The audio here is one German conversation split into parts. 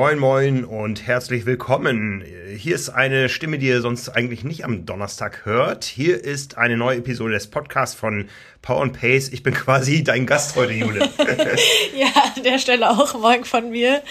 Moin, moin und herzlich willkommen. Hier ist eine Stimme, die ihr sonst eigentlich nicht am Donnerstag hört. Hier ist eine neue Episode des Podcasts von Power and Pace. Ich bin quasi dein Gast heute, Jule. ja, an der Stelle auch morgen von mir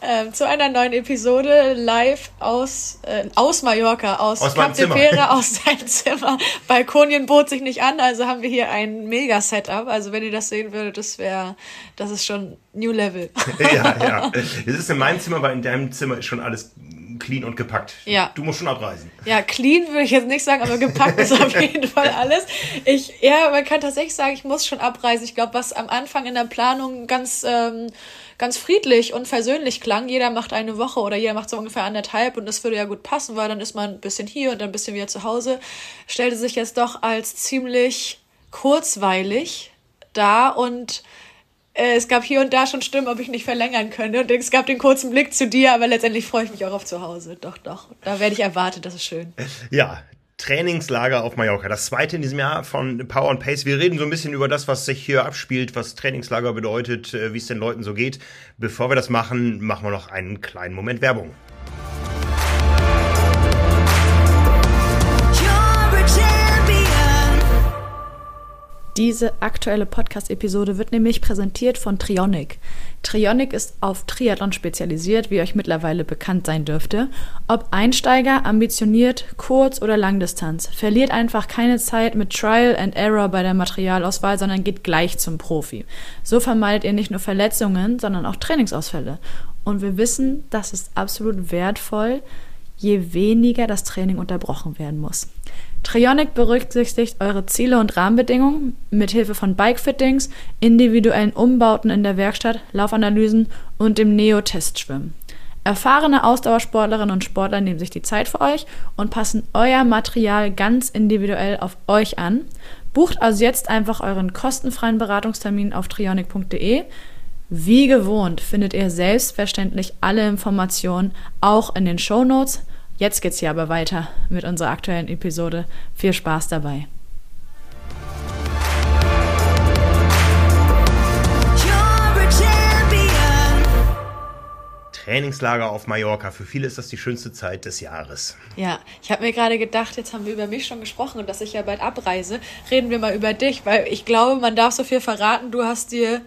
äh, zu einer neuen Episode live aus, äh, aus Mallorca, aus, aus Cap de Pera, aus seinem Zimmer. Balkonien bot sich nicht an, also haben wir hier ein Mega-Setup. Also wenn ihr das sehen würdet, das wäre, das ist schon New Level. ja, ja. Es ist in meinem Zimmer, weil in deinem Zimmer ist schon alles clean und gepackt. Ja. Du musst schon abreisen. Ja, clean würde ich jetzt nicht sagen, aber gepackt ist auf jeden Fall alles. Ich, ja, man kann tatsächlich sagen, ich muss schon abreisen. Ich glaube, was am Anfang in der Planung ganz, ähm, ganz friedlich und versöhnlich klang, jeder macht eine Woche oder jeder macht so ungefähr anderthalb und das würde ja gut passen, weil dann ist man ein bisschen hier und dann ein bisschen wieder zu Hause, stellte sich jetzt doch als ziemlich kurzweilig da und es gab hier und da schon Stimmen, ob ich nicht verlängern könnte. Und es gab den kurzen Blick zu dir, aber letztendlich freue ich mich auch auf zu Hause. Doch, doch. Da werde ich erwartet, das ist schön. Ja, Trainingslager auf Mallorca. Das zweite in diesem Jahr von Power and Pace. Wir reden so ein bisschen über das, was sich hier abspielt, was Trainingslager bedeutet, äh, wie es den Leuten so geht. Bevor wir das machen, machen wir noch einen kleinen Moment Werbung. Diese aktuelle Podcast-Episode wird nämlich präsentiert von Trionic. Trionic ist auf Triathlon spezialisiert, wie euch mittlerweile bekannt sein dürfte. Ob Einsteiger, ambitioniert, Kurz- oder Langdistanz, verliert einfach keine Zeit mit Trial and Error bei der Materialauswahl, sondern geht gleich zum Profi. So vermeidet ihr nicht nur Verletzungen, sondern auch Trainingsausfälle. Und wir wissen, das ist absolut wertvoll, je weniger das Training unterbrochen werden muss. Trionic berücksichtigt eure Ziele und Rahmenbedingungen mit Hilfe von Bikefittings, individuellen Umbauten in der Werkstatt, Laufanalysen und dem Neo-Testschwimmen. Erfahrene Ausdauersportlerinnen und Sportler nehmen sich die Zeit für euch und passen euer Material ganz individuell auf euch an. Bucht also jetzt einfach euren kostenfreien Beratungstermin auf trionic.de. Wie gewohnt findet ihr selbstverständlich alle Informationen auch in den Show Notes. Jetzt geht's hier aber weiter mit unserer aktuellen Episode. Viel Spaß dabei. Trainingslager auf Mallorca. Für viele ist das die schönste Zeit des Jahres. Ja, ich habe mir gerade gedacht, jetzt haben wir über mich schon gesprochen und dass ich ja bald abreise. Reden wir mal über dich, weil ich glaube, man darf so viel verraten. Du hast dir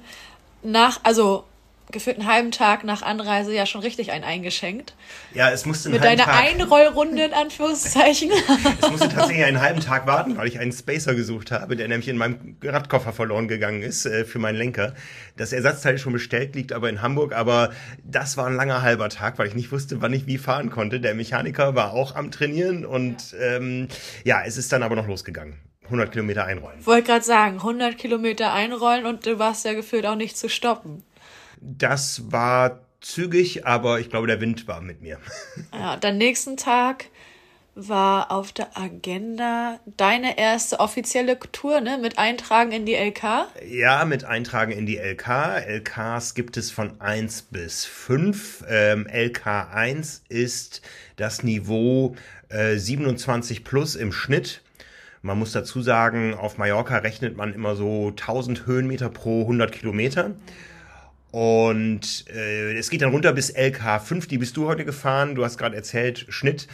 nach, also gefühlt einen halben Tag nach Anreise ja schon richtig ein eingeschenkt. Ja, es musste Mit deiner Tag, Einrollrunde in Anführungszeichen. es musste tatsächlich einen halben Tag warten, weil ich einen Spacer gesucht habe, der nämlich in meinem Radkoffer verloren gegangen ist äh, für meinen Lenker. Das Ersatzteil ist schon bestellt, liegt aber in Hamburg, aber das war ein langer halber Tag, weil ich nicht wusste, wann ich wie fahren konnte. Der Mechaniker war auch am Trainieren und ja, ähm, ja es ist dann aber noch losgegangen. 100 Kilometer einrollen. Wollte gerade sagen, 100 Kilometer einrollen und du warst ja gefühlt auch nicht zu stoppen. Das war zügig, aber ich glaube, der Wind war mit mir. Ja, dann nächsten Tag war auf der Agenda deine erste offizielle Tour, ne? Mit Eintragen in die LK? Ja, mit Eintragen in die LK. LKs gibt es von 1 bis 5. Ähm, LK 1 ist das Niveau äh, 27 plus im Schnitt. Man muss dazu sagen, auf Mallorca rechnet man immer so 1000 Höhenmeter pro 100 Kilometer. Und äh, es geht dann runter bis LK5, die bist du heute gefahren. Du hast gerade erzählt, Schnitt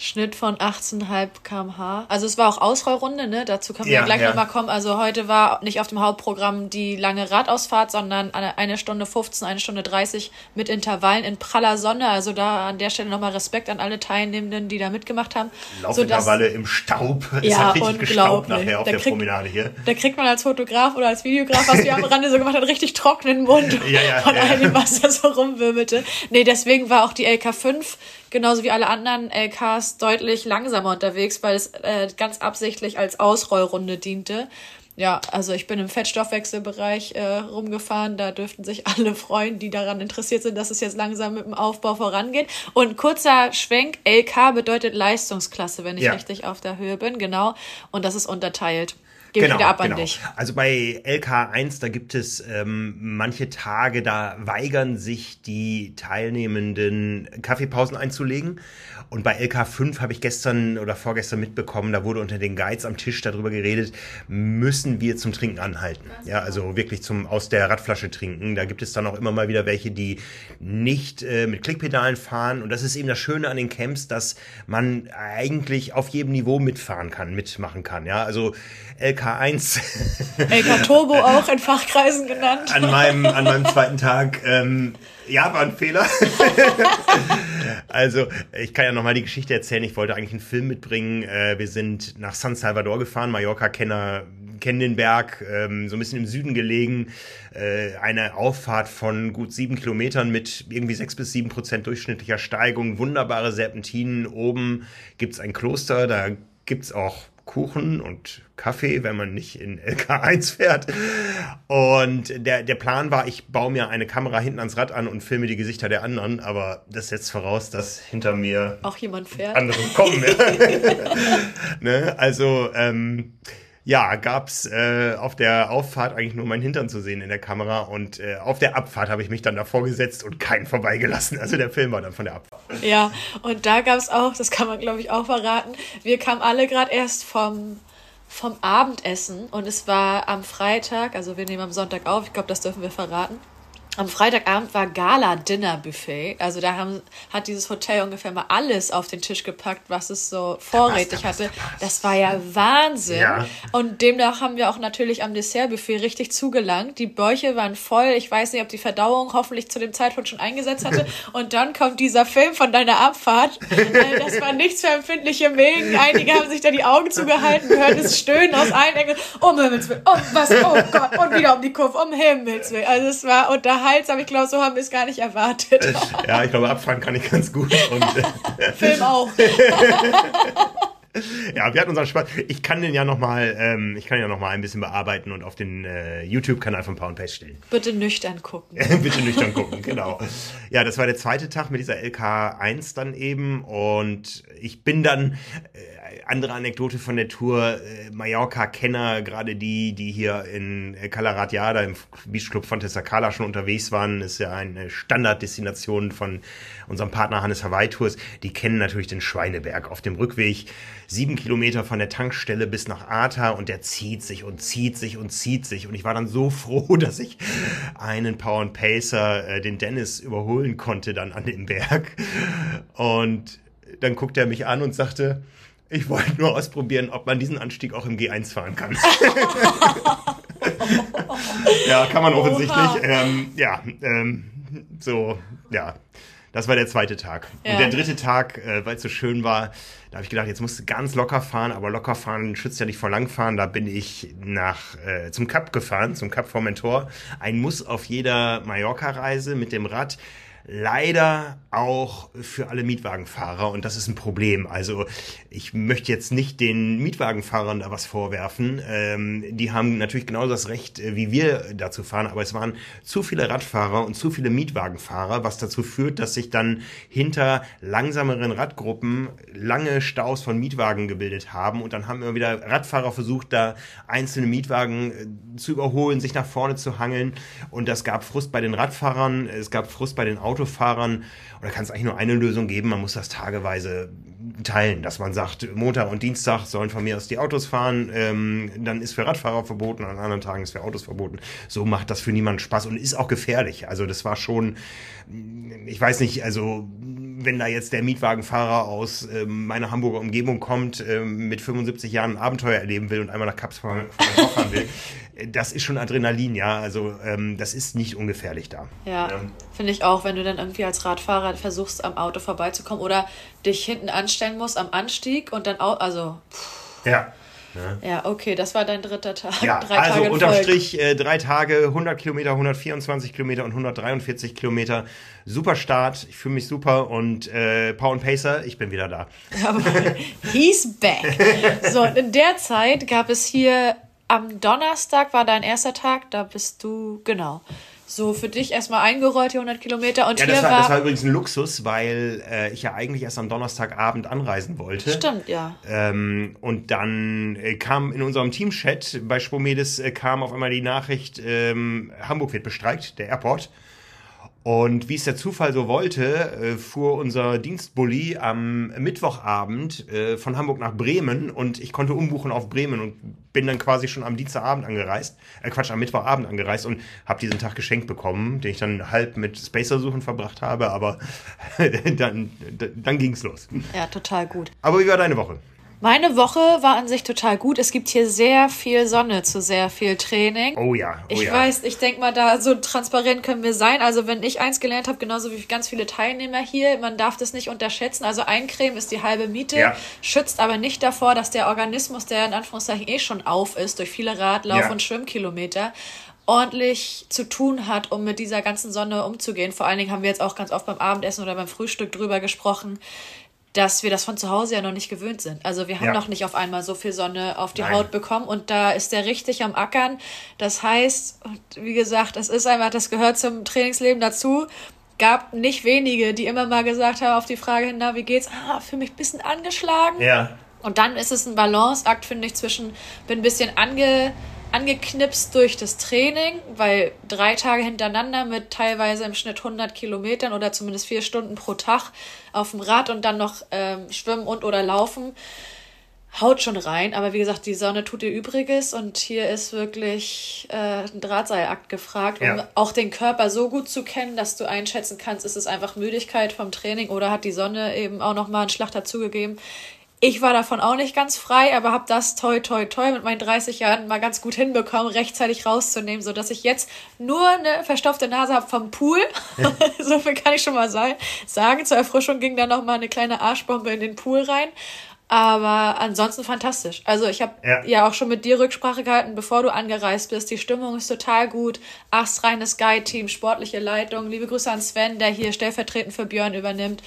Schnitt von 18,5 km/h. Also es war auch Ausrollrunde, ne? Dazu können wir ja, gleich ja. nochmal kommen. Also heute war nicht auf dem Hauptprogramm die lange Radausfahrt, sondern eine, Stunde 15, eine Stunde 30 mit Intervallen in praller Sonne. Also da an der Stelle nochmal Respekt an alle Teilnehmenden, die da mitgemacht haben. Laufintervalle im Staub. Es ja, hat richtig gestaubt nachher auf da der krieg, Promenade hier. Da kriegt man als Fotograf oder als Videograf, was wir am Rande so gemacht haben, richtig trockenen Mund ja, ja, von all dem, was da so rumwirbelte. Nee, deswegen war auch die LK5 genauso wie alle anderen LKs deutlich langsamer unterwegs, weil es äh, ganz absichtlich als Ausrollrunde diente. Ja, also ich bin im Fettstoffwechselbereich äh, rumgefahren. Da dürften sich alle freuen, die daran interessiert sind, dass es jetzt langsam mit dem Aufbau vorangeht. Und kurzer Schwenk, LK bedeutet Leistungsklasse, wenn ich ja. richtig auf der Höhe bin, genau. Und das ist unterteilt. Gebe genau, ich wieder ab genau. an dich. Also bei LK1, da gibt es ähm, manche Tage, da weigern sich die Teilnehmenden, Kaffeepausen einzulegen. Und bei LK5 habe ich gestern oder vorgestern mitbekommen, da wurde unter den Guides am Tisch darüber geredet, müssen wir zum Trinken anhalten. Ja, also wirklich zum aus der Radflasche trinken. Da gibt es dann auch immer mal wieder welche, die nicht äh, mit Klickpedalen fahren. Und das ist eben das Schöne an den Camps, dass man eigentlich auf jedem Niveau mitfahren kann, mitmachen kann. Ja, also LK1. LK Turbo auch in Fachkreisen genannt. An meinem, an meinem zweiten Tag. Ähm, ja, war ein Fehler. also, ich kann ja nochmal die Geschichte erzählen. Ich wollte eigentlich einen Film mitbringen. Äh, wir sind nach San Salvador gefahren. Mallorca-Kenner kennen den Berg, ähm, so ein bisschen im Süden gelegen. Äh, eine Auffahrt von gut sieben Kilometern mit irgendwie sechs bis sieben Prozent durchschnittlicher Steigung. Wunderbare Serpentinen. Oben gibt's ein Kloster, da gibt's auch Kuchen und Kaffee, wenn man nicht in LK1 fährt. Und der, der Plan war, ich baue mir eine Kamera hinten ans Rad an und filme die Gesichter der anderen, aber das setzt voraus, dass hinter mir auch jemand fährt. Andere kommen. Ne? Also ähm, ja, gab's äh, auf der Auffahrt eigentlich nur mein Hintern zu sehen in der Kamera und äh, auf der Abfahrt habe ich mich dann davor gesetzt und keinen vorbeigelassen. Also der Film war dann von der Abfahrt. Ja, und da gab's auch, das kann man glaube ich auch verraten, wir kamen alle gerade erst vom vom Abendessen und es war am Freitag, also wir nehmen am Sonntag auf, ich glaube, das dürfen wir verraten am Freitagabend war Gala-Dinner-Buffet. Also da haben, hat dieses Hotel ungefähr mal alles auf den Tisch gepackt, was es so vorrätig hatte. Das war ja Wahnsinn. Ja. Und demnach haben wir auch natürlich am Dessert-Buffet richtig zugelangt. Die Bäuche waren voll. Ich weiß nicht, ob die Verdauung hoffentlich zu dem Zeitpunkt schon eingesetzt hatte. Und dann kommt dieser Film von deiner Abfahrt. Äh, das war nichts für empfindliche Mägen. Einige haben sich da die Augen zugehalten, gehört es Stöhnen aus allen Ecken. Um Himmels Willen. Um was? Oh Gott. Und wieder um die Kurve. Um Himmels Willen. Also es war, und da unterhaltsam. Ich glaube, so haben wir es gar nicht erwartet. ja, ich glaube, abfahren kann ich ganz gut. Und, äh, Film auch. ja, wir hatten unseren Spaß. Ich kann den ja noch mal, ähm, ich kann ja noch mal ein bisschen bearbeiten und auf den äh, YouTube-Kanal von Pound Paste stellen. Bitte nüchtern gucken. Bitte nüchtern gucken, genau. Ja, das war der zweite Tag mit dieser LK1 dann eben und ich bin dann äh, andere Anekdote von der Tour, äh, Mallorca-Kenner, gerade die, die hier in Calaratiada im Beachclub Fontesa Cala schon unterwegs waren, ist ja eine Standarddestination von unserem Partner Hannes Hawaii Tours. Die kennen natürlich den Schweineberg auf dem Rückweg. Sieben Kilometer von der Tankstelle bis nach Arta und der zieht sich und zieht sich und zieht sich. Und ich war dann so froh, dass ich einen Power and Pacer, äh, den Dennis, überholen konnte dann an dem Berg. Und dann guckte er mich an und sagte, ich wollte nur ausprobieren, ob man diesen Anstieg auch im G1 fahren kann. ja, kann man offensichtlich. Ähm, ja, ähm, so, ja. Das war der zweite Tag. Ja. Und der dritte Tag, äh, weil es so schön war, da habe ich gedacht, jetzt musst du ganz locker fahren, aber locker fahren schützt ja nicht vor langfahren. Da bin ich nach äh, zum Kap gefahren, zum Kap Formentor. Ein Muss auf jeder Mallorca-Reise mit dem Rad leider auch für alle Mietwagenfahrer und das ist ein Problem. Also ich möchte jetzt nicht den Mietwagenfahrern da was vorwerfen. Ähm, die haben natürlich genauso das Recht, äh, wie wir dazu fahren, aber es waren zu viele Radfahrer und zu viele Mietwagenfahrer, was dazu führt, dass sich dann hinter langsameren Radgruppen lange Staus von Mietwagen gebildet haben und dann haben immer wieder Radfahrer versucht, da einzelne Mietwagen äh, zu überholen, sich nach vorne zu hangeln und das gab Frust bei den Radfahrern, es gab Frust bei den Autos Autofahrern, oder kann es eigentlich nur eine Lösung geben, man muss das tageweise teilen, dass man sagt, Montag und Dienstag sollen von mir aus die Autos fahren, ähm, dann ist für Radfahrer verboten, an anderen Tagen ist für Autos verboten. So macht das für niemanden Spaß und ist auch gefährlich. Also das war schon, ich weiß nicht, also wenn da jetzt der Mietwagenfahrer aus äh, meiner Hamburger Umgebung kommt, äh, mit 75 Jahren ein Abenteuer erleben will und einmal nach Kaps fahren will, das ist schon Adrenalin, ja. Also ähm, das ist nicht ungefährlich da. Ja, ja. finde ich auch, wenn du dann irgendwie als Radfahrer versuchst, am Auto vorbeizukommen oder dich hinten anstellen musst am Anstieg und dann auch, also. Pff. Ja. Ja. ja, okay, das war dein dritter Tag. Ja, drei also Tage unterm Strich äh, drei Tage, 100 Kilometer, 124 Kilometer und 143 Kilometer. Super Start, ich fühle mich super und äh, Paul und Pacer, ich bin wieder da. He's back. So, in der Zeit gab es hier am Donnerstag war dein erster Tag, da bist du, genau. so für dich erstmal eingerollt, die 100 Kilometer. Und ja, hier das war, war, das war übrigens ein Luxus, weil äh, ich ja eigentlich erst am Donnerstagabend anreisen wollte. Stimmt, ja. Ähm, und dann äh, kam in unserem Teamchat bei Spomedes äh, kam auf einmal die Nachricht, ähm, Hamburg wird bestreikt, der Airport. Und wie es der Zufall so wollte, äh, fuhr unser Dienstbully am Mittwochabend äh, von Hamburg nach Bremen und ich konnte umbuchen auf Bremen und bin dann quasi schon am Dienstagabend angereist, äh Quatsch, am Mittwochabend angereist und habe diesen Tag geschenkt bekommen, den ich dann halb mit Spacer-Suchen verbracht habe, aber dann, dann ging's los. Ja, total gut. Aber wie war deine Woche? Meine Woche war an sich total gut. Es gibt hier sehr viel Sonne zu sehr viel Training. Oh ja, oh ich ja. weiß, ich denke mal, da so transparent können wir sein. Also wenn ich eins gelernt habe, genauso wie ganz viele Teilnehmer hier, man darf das nicht unterschätzen. Also Eincremen ist die halbe Miete, Ja. schützt aber nicht davor, dass der Organismus, der in Anführungszeichen eh schon auf ist durch viele Radlauf- Ja. und Schwimmkilometer, ordentlich zu tun hat, um mit dieser ganzen Sonne umzugehen. Vor allen Dingen haben wir jetzt auch ganz oft beim Abendessen oder beim Frühstück drüber gesprochen, dass wir das von zu Hause ja noch nicht gewöhnt sind. Also wir haben Ja. noch nicht auf einmal so viel Sonne auf die Nein. Haut bekommen und da ist der richtig am Ackern. Das heißt, wie gesagt, das ist einfach, das gehört zum Trainingsleben dazu. Gab nicht wenige, die immer mal gesagt haben auf die Frage hin, na, wie geht's? Ah, für mich ein bisschen angeschlagen. Ja, Und dann ist es ein Balanceakt, finde ich, zwischen, bin ein bisschen ange, angeknipst durch das Training, weil drei Tage hintereinander mit teilweise im Schnitt 100 Kilometern oder zumindest vier Stunden pro Tag auf dem Rad und dann noch ähm, schwimmen und oder laufen, haut schon rein. Aber wie gesagt, die Sonne tut ihr Übriges und hier ist wirklich äh, ein Drahtseilakt gefragt, um Ja. auch den Körper so gut zu kennen, dass du einschätzen kannst, ist es einfach Müdigkeit vom Training oder hat die Sonne eben auch nochmal einen Schlag dazugegeben. Ich war davon auch nicht ganz frei, aber habe das toi toi toi mit meinen 30 Jahren mal ganz gut hinbekommen, rechtzeitig rauszunehmen, so dass ich jetzt nur eine verstopfte Nase habe vom Pool. so viel kann ich schon mal sagen. Zur Erfrischung ging da noch mal eine kleine Arschbombe in den Pool rein. Aber ansonsten fantastisch. Also ich habe Ja. ja. auch schon mit dir Rücksprache gehalten, bevor du angereist bist. Die Stimmung ist total gut. Astreines Guide-Team, sportliche Leitung. Liebe Grüße an Sven, der hier stellvertretend für Björn übernimmt.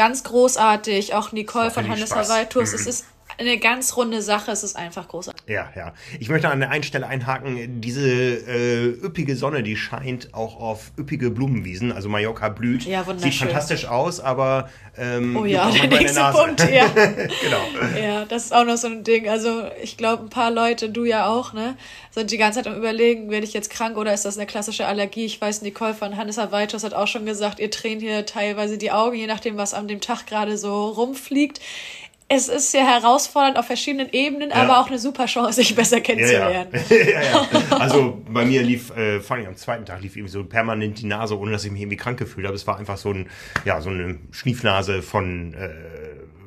Ganz großartig. Auch Nicole von Hannes. Hawaitus. Mhm. Es ist eine ganz runde Sache. Es ist einfach großartig. Ja, ja. Ich möchte an der einen Stelle einhaken, diese äh, üppige Sonne, die scheint auch auf üppige Blumenwiesen, also Mallorca blüht. Ja, wunderschön. Sieht fantastisch aus, aber ähm, Oh ja, der nächste. Punkt, ja. genau. Ja, das ist auch noch so ein Ding. Also ich glaube, ein paar Leute, du ja auch, ne, sind die ganze Zeit am überlegen, werde ich jetzt krank oder ist das eine klassische Allergie? Ich weiß, Nicole von Hannes Avaitos hat auch schon gesagt, ihr tränen hier teilweise die Augen, je nachdem, was an dem Tag gerade so rumfliegt. Es ist sehr herausfordernd auf verschiedenen Ebenen, aber auch eine super Chance, sich besser Ja, ja. kennenzulernen. ja, ja. Also bei mir lief, äh, vor allem am zweiten Tag, lief irgendwie so permanent die Nase, ohne dass ich mich irgendwie krank gefühlt habe. Es war einfach so, ein, ja, so eine Schniefnase von äh,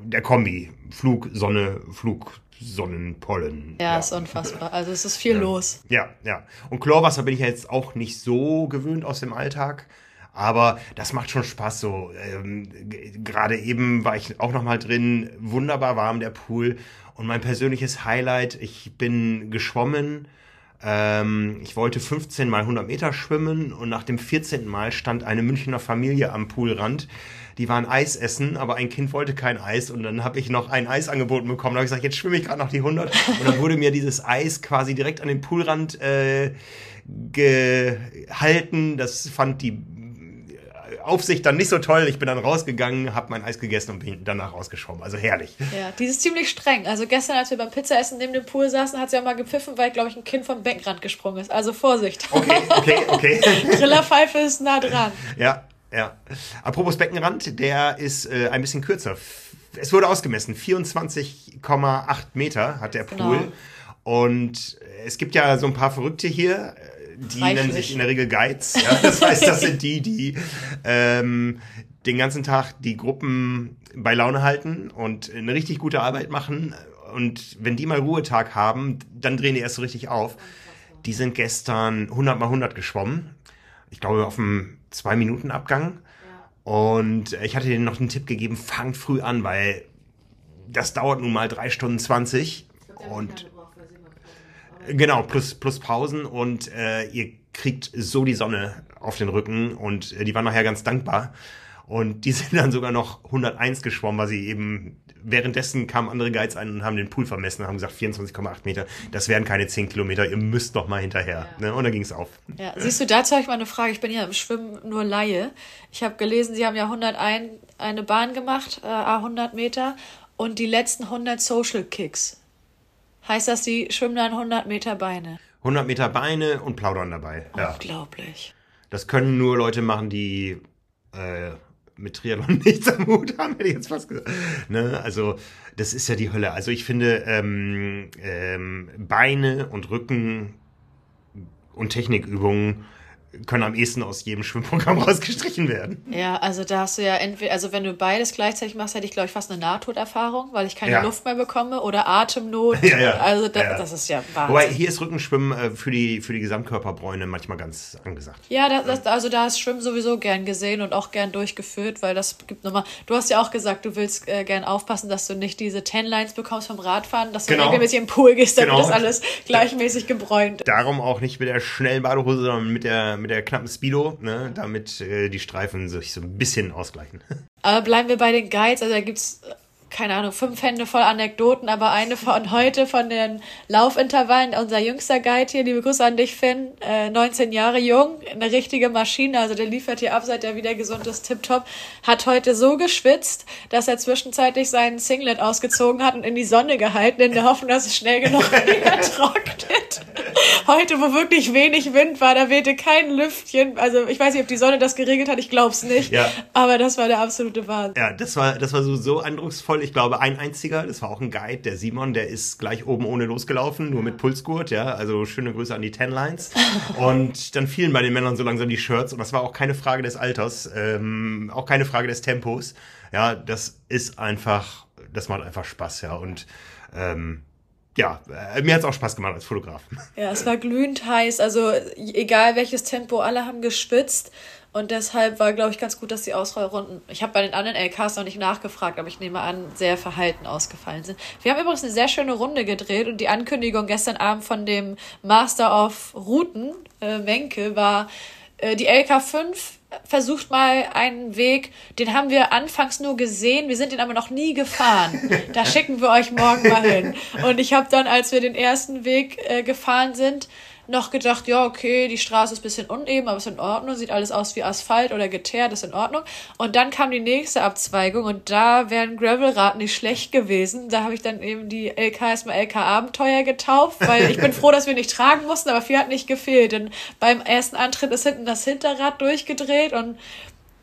der Kombi. Flug, Sonne, Flug, Sonnenpollen. Ja, ist unfassbar. Also es ist viel los. Ja, ja. Und Chlorwasser bin ich ja jetzt auch nicht so gewöhnt aus dem Alltag. Aber das macht schon Spaß so. Ähm, Gerade eben war ich auch noch mal drin. Wunderbar warm der Pool. Und mein persönliches Highlight, ich bin geschwommen. Ähm, ich wollte 15 mal 100 Meter schwimmen und nach dem 14. Mal stand eine Münchner Familie am Poolrand. Die waren Eis essen, aber ein Kind wollte kein Eis und dann habe ich noch ein Eis angeboten bekommen. Da habe ich gesagt, jetzt schwimme ich gerade noch die 100 und dann wurde mir dieses Eis quasi direkt an den Poolrand äh, gehalten. Das fand die Aufsicht dann nicht so toll. Ich bin dann rausgegangen, habe mein Eis gegessen und bin danach rausgeschwommen. Also herrlich. Ja, die ist ziemlich streng. Also gestern, als wir beim Pizzaessen neben dem Pool saßen, hat sie auch mal gepfiffen, weil, glaube ich, ein Kind vom Beckenrand gesprungen ist. Also Vorsicht. Okay, okay, okay. Trillerpfeife ist nah dran. Ja, ja. Apropos Beckenrand, der ist äh, ein bisschen kürzer. Es wurde ausgemessen. 24,8 Meter hat der Pool. Genau. Und es gibt ja so ein paar Verrückte hier, die nennen sich in der Regel Guides. Ja? Das heißt, das sind die, die ähm, den ganzen Tag die Gruppen bei Laune halten und eine richtig gute Arbeit machen. Und wenn die mal Ruhetag haben, dann drehen die erst so richtig auf. Die sind gestern 100 mal 100 geschwommen. Ich glaube, auf einem 2-Minuten-Abgang. Und ich hatte denen noch einen Tipp gegeben, fangt früh an, weil das dauert nun mal 3 Stunden 20. Und Genau, plus, plus Pausen und äh, ihr kriegt so die Sonne auf den Rücken und äh, die waren nachher ganz dankbar. Und die sind dann sogar noch 101 geschwommen, weil sie eben währenddessen kamen andere Guides ein und haben den Pool vermessen und haben gesagt 24,8 Meter. Das wären keine 10 Kilometer. Ihr müsst noch mal hinterher. Ja. Ne? Und dann ging es auf. Ja. Siehst du, dazu habe ich mal eine Frage. Ich bin ja im Schwimmen nur Laie. Ich habe gelesen, Sie haben ja 101 eine Bahn gemacht, äh, 100 Meter und die letzten 100 Social Kicks. Heißt das, Sie schwimmen dann 100 Meter Beine? 100 Meter Beine und plaudern dabei. Unglaublich. Ja. Das können nur Leute machen, die äh, mit Triathlon nichts am Hut haben, hätte ich jetzt fast gesagt. Ne? Also, das ist ja die Hölle. Also, ich finde, ähm, ähm, Beine und Rücken und Technikübungen können am ehesten aus jedem Schwimmprogramm rausgestrichen werden. Ja, also da hast du ja entweder, also wenn du beides gleichzeitig machst, hätte ich, glaube ich, fast eine Nahtoderfahrung, weil ich keine ja. Luft mehr bekomme oder Atemnot. Ja, ja. Also da, ja. das ist ja Wahnsinn. Wobei hier ist Rückenschwimmen äh, für die, für die Gesamtkörperbräune manchmal ganz angesagt. Ja, das, das, also da ist Schwimmen sowieso gern gesehen und auch gern durchgeführt, weil das gibt nochmal, du hast ja auch gesagt, du willst äh, gern aufpassen, dass du nicht diese Ten Lines bekommst vom Radfahren, dass du genau. regelmäßig im Pool gehst, damit genau. das alles gleichmäßig gebräunt. Darum auch nicht mit der schnellen Badehose, sondern mit der, mit der knappen Speedo ne, damit äh, die Streifen sich so ein bisschen ausgleichen. Aber bleiben wir bei den Guides, also da gibt es keine Ahnung, fünf Hände voll Anekdoten, aber eine von heute von den Laufintervallen, unser jüngster Guide hier, liebe Grüße an dich, Finn, äh, 19 Jahre jung, eine richtige Maschine, also der liefert hier ab, seit er wieder gesund ist, tipptopp, hat heute so geschwitzt, dass er zwischenzeitlich seinen Singlet ausgezogen hat und in die Sonne gehalten, in der Hoffnung, dass es schnell genug wieder trocknet. Heute, wo wirklich wenig Wind war, da wehte kein Lüftchen, also ich weiß nicht, ob die Sonne das geregelt hat, ich glaub's nicht, ja. aber das war der absolute Wahnsinn. Ja, das war, das war so, so eindrucksvoll, ich glaube, ein einziger, das war auch ein Guide, der Simon, der ist gleich oben ohne losgelaufen, nur mit Pulsgurt, ja, also schöne Grüße an die Ten Lines. Und dann fielen bei den Männern so langsam die Shirts und das war auch keine Frage des Alters, ähm, auch keine Frage des Tempos. Ja, das ist einfach, das macht einfach Spaß, ja, und ähm, ja, äh, mir hat es auch Spaß gemacht als Fotograf. Ja, es war glühend heiß, also egal welches Tempo, alle haben geschwitzt und deshalb war, glaube ich, ganz gut, dass die Ausrollrunden, ich habe bei den anderen LKs noch nicht nachgefragt, aber ich nehme an, sehr verhalten ausgefallen sind. Wir haben übrigens eine sehr schöne Runde gedreht und die Ankündigung gestern Abend von dem Master of Routen, äh, Menke, war äh, die LK5 versucht mal einen Weg, den haben wir anfangs nur gesehen, wir sind den aber noch nie gefahren. Da schicken wir euch morgen mal hin. Und ich habe dann, als wir den ersten Weg äh, gefahren sind, noch gedacht, ja, okay, die Straße ist ein bisschen uneben, aber ist in Ordnung, sieht alles aus wie Asphalt oder geteert, ist in Ordnung. Und dann kam die nächste Abzweigung und da wären Gravelrad nicht schlecht gewesen. Da habe ich dann eben die LK erstmal LK Abenteuer getauft, weil ich bin froh, dass wir nicht tragen mussten, aber viel hat nicht gefehlt. Denn beim ersten Antritt ist hinten das Hinterrad durchgedreht und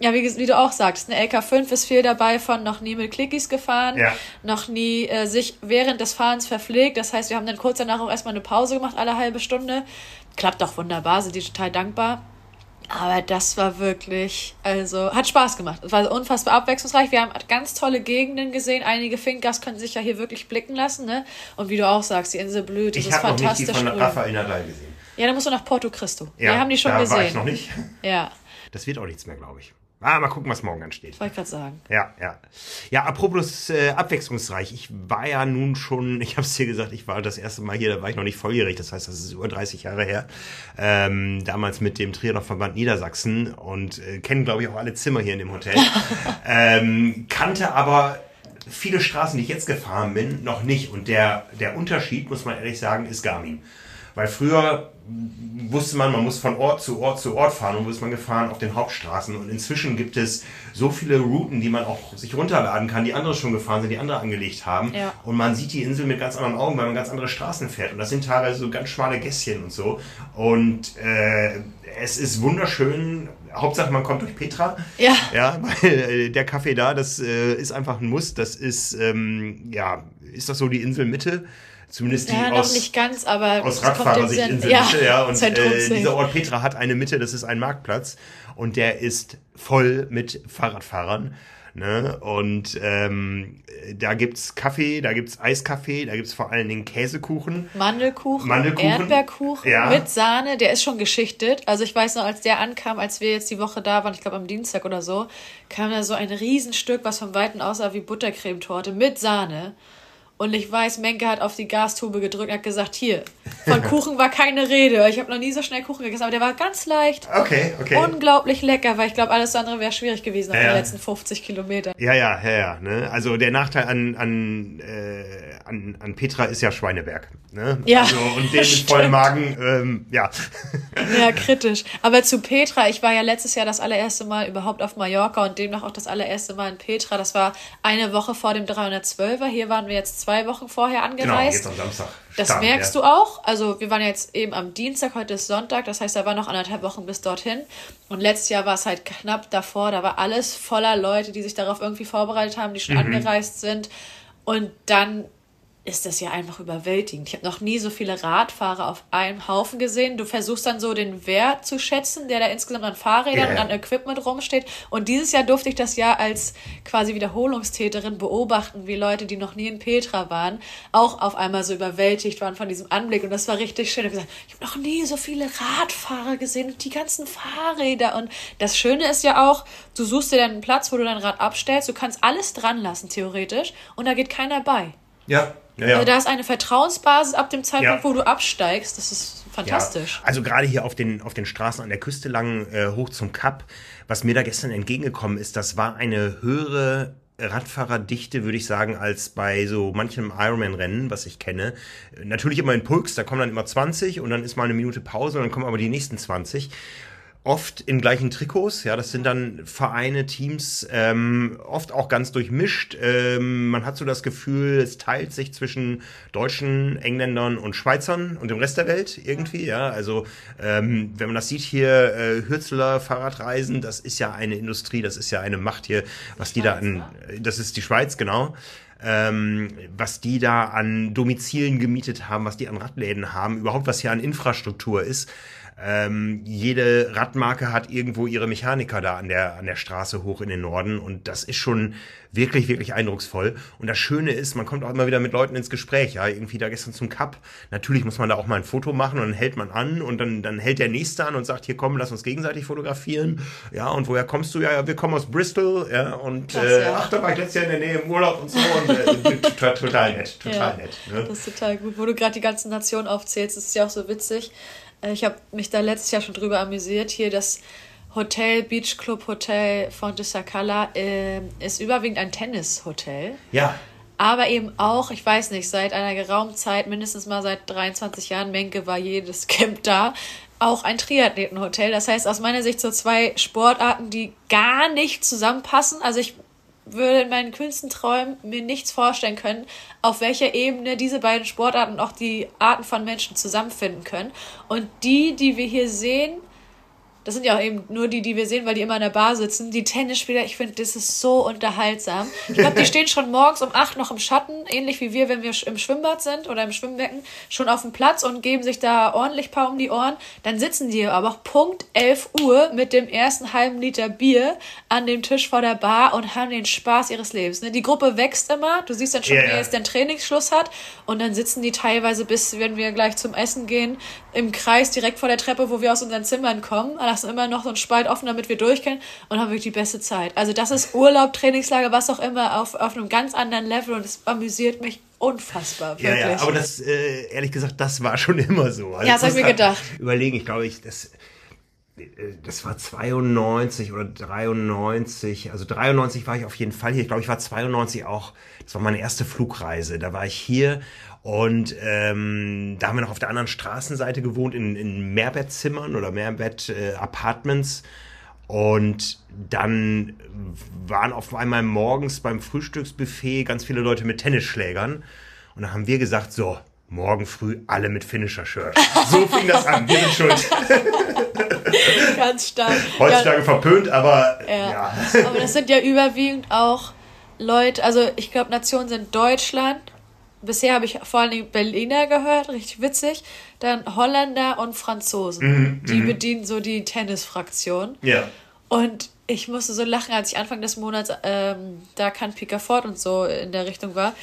ja, wie, wie, du auch sagst, eine LK5 ist viel dabei von noch nie mit Clickies gefahren, ja. noch nie äh, sich während des Fahrens verpflegt. Das heißt, wir haben dann kurz danach auch erstmal eine Pause gemacht, alle halbe Stunde. Klappt auch wunderbar, sind die total dankbar. Aber das war wirklich, also hat Spaß gemacht. Es war unfassbar abwechslungsreich. Wir haben ganz tolle Gegenden gesehen. Einige Finkers können sich ja hier wirklich blicken lassen. Ne? Und wie du auch sagst, die Insel blüht. Das ich ist fantastisch. Ich habe noch nicht die von Rafael Nadal gesehen. Ja, dann musst du nach Porto Cristo. Ja, Wir haben die schon da gesehen. War ich noch nicht. Ja. Das wird auch nichts mehr, glaube ich. Ah, mal gucken, was morgen ansteht. Wollte ich gerade sagen. Ja, ja. Ja, apropos äh, abwechslungsreich. Ich war ja nun schon, ich habe es dir gesagt, ich war das erste Mal hier, da war ich noch nicht volljährig, das heißt, das ist über 30 Jahre her. Ähm, damals mit dem Triathlon-Verband Niedersachsen und äh, kennen, glaube ich, auch alle Zimmer hier in dem Hotel. ähm, kannte aber viele Straßen, die ich jetzt gefahren bin, noch nicht. Und der, der Unterschied, muss man ehrlich sagen, ist Garmin. Weil früher wusste man, man muss von Ort zu Ort zu Ort fahren und wo ist man gefahren auf den Hauptstraßen. Und inzwischen gibt es so viele Routen, die man auch sich runterladen kann, die andere schon gefahren sind, die andere angelegt haben. Ja. Und man sieht die Insel mit ganz anderen Augen, weil man ganz andere Straßen fährt. Und das sind teilweise so ganz schmale Gässchen und so. Und äh, es ist wunderschön. Hauptsache, man kommt durch Petra. Ja. Ja, weil äh, der Kaffee da, das äh, ist einfach ein Muss. Das ist, ähm, ja, ist das so die Inselmitte? Zumindest die ja, aus, nicht ganz, aber aus Radfahrersicht in der ja, Mitte, ja. Und äh, dieser Ort Petra hat eine Mitte, das ist ein Marktplatz und der ist voll mit Fahrradfahrern. Ne? Und ähm, da gibt's Kaffee, da gibt's Eiskaffee, da gibt's vor allen Dingen Käsekuchen. Mandelkuchen, Mandelkuchen Erdbeerkuchen ja. mit Sahne, der ist schon geschichtet. Also ich weiß noch, als der ankam, als wir jetzt die Woche da waren, ich glaube am Dienstag oder so, kam da so ein Riesenstück, was von Weitem aussah wie Buttercremetorte mit Sahne. Und ich weiß, Menke hat auf die Gastube gedrückt und hat gesagt, hier, von Kuchen war keine Rede. Ich habe noch nie so schnell Kuchen gegessen, aber der war ganz leicht. Okay, okay. Unglaublich lecker, weil ich glaube, alles andere wäre schwierig gewesen auf Ja, den ja. letzten 50 Kilometern. Ja, ja, ja, ja. Ne? Also der Nachteil an, an, äh, an, an Petra ist ja Schweineberg. Ne? Ja, Also, und den mit vollem Magen, ähm, ja. Ja, kritisch. Aber zu Petra, ich war ja letztes Jahr das allererste Mal überhaupt auf Mallorca und demnach auch das allererste Mal in Petra. Das war eine Woche vor dem 312er. Hier waren wir jetzt zwei Wochen vorher Genau, angereist. jetzt am Samstag. Das Start, merkst ja. du auch. Also wir waren jetzt eben am Dienstag, heute ist Sonntag, das heißt, da waren noch anderthalb Wochen bis dorthin. Und letztes Jahr war es halt knapp davor, da war alles voller Leute, die sich darauf irgendwie vorbereitet haben, die schon Mhm. angereist sind. Und dann ist das ja einfach überwältigend. Ich habe noch nie so viele Radfahrer auf einem Haufen gesehen. Du versuchst dann so den Wert zu schätzen, der da insgesamt an Fahrrädern Ja, und an Equipment rumsteht. Und dieses Jahr durfte ich das ja als quasi Wiederholungstäterin beobachten, wie Leute, die noch nie in Petra waren, auch auf einmal so überwältigt waren von diesem Anblick. Und das war richtig schön. Ich habe habe noch nie so viele Radfahrer gesehen und die ganzen Fahrräder. Und das Schöne ist ja auch, du suchst dir dann einen Platz, wo du dein Rad abstellst. Du kannst alles dran lassen, theoretisch. Und da geht keiner bei. Ja, ja, ja. Also da ist eine Vertrauensbasis ab dem Zeitpunkt, Ja. wo du absteigst. Das ist fantastisch. Also gerade hier auf den, auf den Straßen an der Küste lang äh, hoch zum Kap, was mir da gestern entgegengekommen ist, das war eine höhere Radfahrerdichte, würde ich sagen, als bei so manchem Ironman-Rennen, was ich kenne. Natürlich immer in Pulks, da kommen dann immer 20 und dann ist mal eine Minute Pause und dann kommen aber die nächsten 20. Oft in gleichen Trikots, ja, das sind dann Vereine, Teams, ähm, oft auch ganz durchmischt. Ähm, man hat so das Gefühl, es teilt sich zwischen Deutschen, Engländern und Schweizern und dem Rest der Welt irgendwie, ja. Also ähm, wenn man das sieht hier, äh, Hürzeler Fahrradreisen, das ist ja eine Industrie, das ist ja eine Macht hier, was die da an, das ist die Schweiz, genau ähm, was die da an Domizilen gemietet haben, was die an Radläden haben, überhaupt was hier an Infrastruktur ist. Ähm, jede Radmarke hat irgendwo ihre Mechaniker da an der, an der Straße hoch in den Norden und das ist schon wirklich, wirklich eindrucksvoll. Und das Schöne ist, man kommt auch immer wieder mit Leuten ins Gespräch, ja, irgendwie da gestern zum Cup. Natürlich muss man da auch mal ein Foto machen und dann hält man an und dann, dann hält der Nächste an und sagt, hier komm, lass uns gegenseitig fotografieren. Ja, und woher kommst du? Ja, ja wir kommen aus Bristol, ja, und Krass, äh, ja. ach, da war ich letztes Jahr in der Nähe im Urlaub und so und äh, total, nett, total Ja, nett. Ne? Das ist total gut. Wo du gerade die ganzen Nationen aufzählst, das ist ja auch so witzig. Äh, Ich habe mich da letztes Jahr schon drüber amüsiert. Hier das Hotel, Beach Club Hotel Fonte Sacala äh, ist überwiegend ein Tennishotel. Ja, Aber eben auch, ich weiß nicht, seit einer geraumen Zeit, mindestens mal seit 23 Jahren, Menke war jedes Camp da, auch ein Triathletenhotel. Das heißt, aus meiner Sicht so zwei Sportarten, die gar nicht zusammenpassen. Also ich würde in meinen kühnsten Träumen mir nichts vorstellen können, auf welcher Ebene diese beiden Sportarten und auch die Arten von Menschen zusammenfinden können. Und die, die wir hier sehen, das sind ja auch eben nur die, die wir sehen, weil die immer in der Bar sitzen. Die Tennisspieler, ich finde, das ist so unterhaltsam. Ich glaube, die stehen schon morgens um acht noch im Schatten, ähnlich wie wir, wenn wir im Schwimmbad sind oder im Schwimmbecken, schon auf dem Platz und geben sich da ordentlich paar um die Ohren. Dann sitzen die aber auch Punkt 11 Uhr mit dem ersten halben Liter Bier an dem Tisch vor der Bar und haben den Spaß ihres Lebens. Ne? Die Gruppe wächst immer. Du siehst dann schon, Ja, wer jetzt den Trainingsschluss hat. Und dann sitzen die teilweise bis, wenn wir gleich zum Essen gehen, im Kreis direkt vor der Treppe, wo wir aus unseren Zimmern kommen. Lassen immer noch so einen Spalt offen, damit wir durch können und haben wirklich die beste Zeit. Also das ist Urlaub, Trainingslager, was auch immer, auf, auf einem ganz anderen Level und es amüsiert mich unfassbar, ja, wirklich. ja, aber das, äh, ehrlich gesagt, das war schon immer so. Also Ja, das hab muss ich mir gedacht. Überlegen, ich glaube, ich, das, äh, das war 92 oder 93, also 93 war ich auf jeden Fall hier. Ich glaube, ich war 92 auch, das war meine erste Flugreise. Da war ich hier und ähm, da haben wir noch auf der anderen Straßenseite gewohnt, in, in Mehrbettsimmern oder Mehrbett-Apartments. Und dann waren auf einmal morgens beim Frühstücksbuffet ganz viele Leute mit Tennisschlägern. Und dann haben wir gesagt, so, morgen früh alle mit Finisher-Shirt. So fing das an. Wir sind schuld. ganz stark. Heutzutage verpönt, aber Ja. ja. Aber das sind ja überwiegend auch Leute, also ich glaube, Nationen sind Deutschland. Bisher habe ich vor allem Berliner gehört, richtig witzig. Dann Holländer und Franzosen. die bedienen so die Tennisfraktion. Ja. Und ich musste so lachen, als ich Anfang des Monats ähm, da Can Picafort und so in der Richtung war.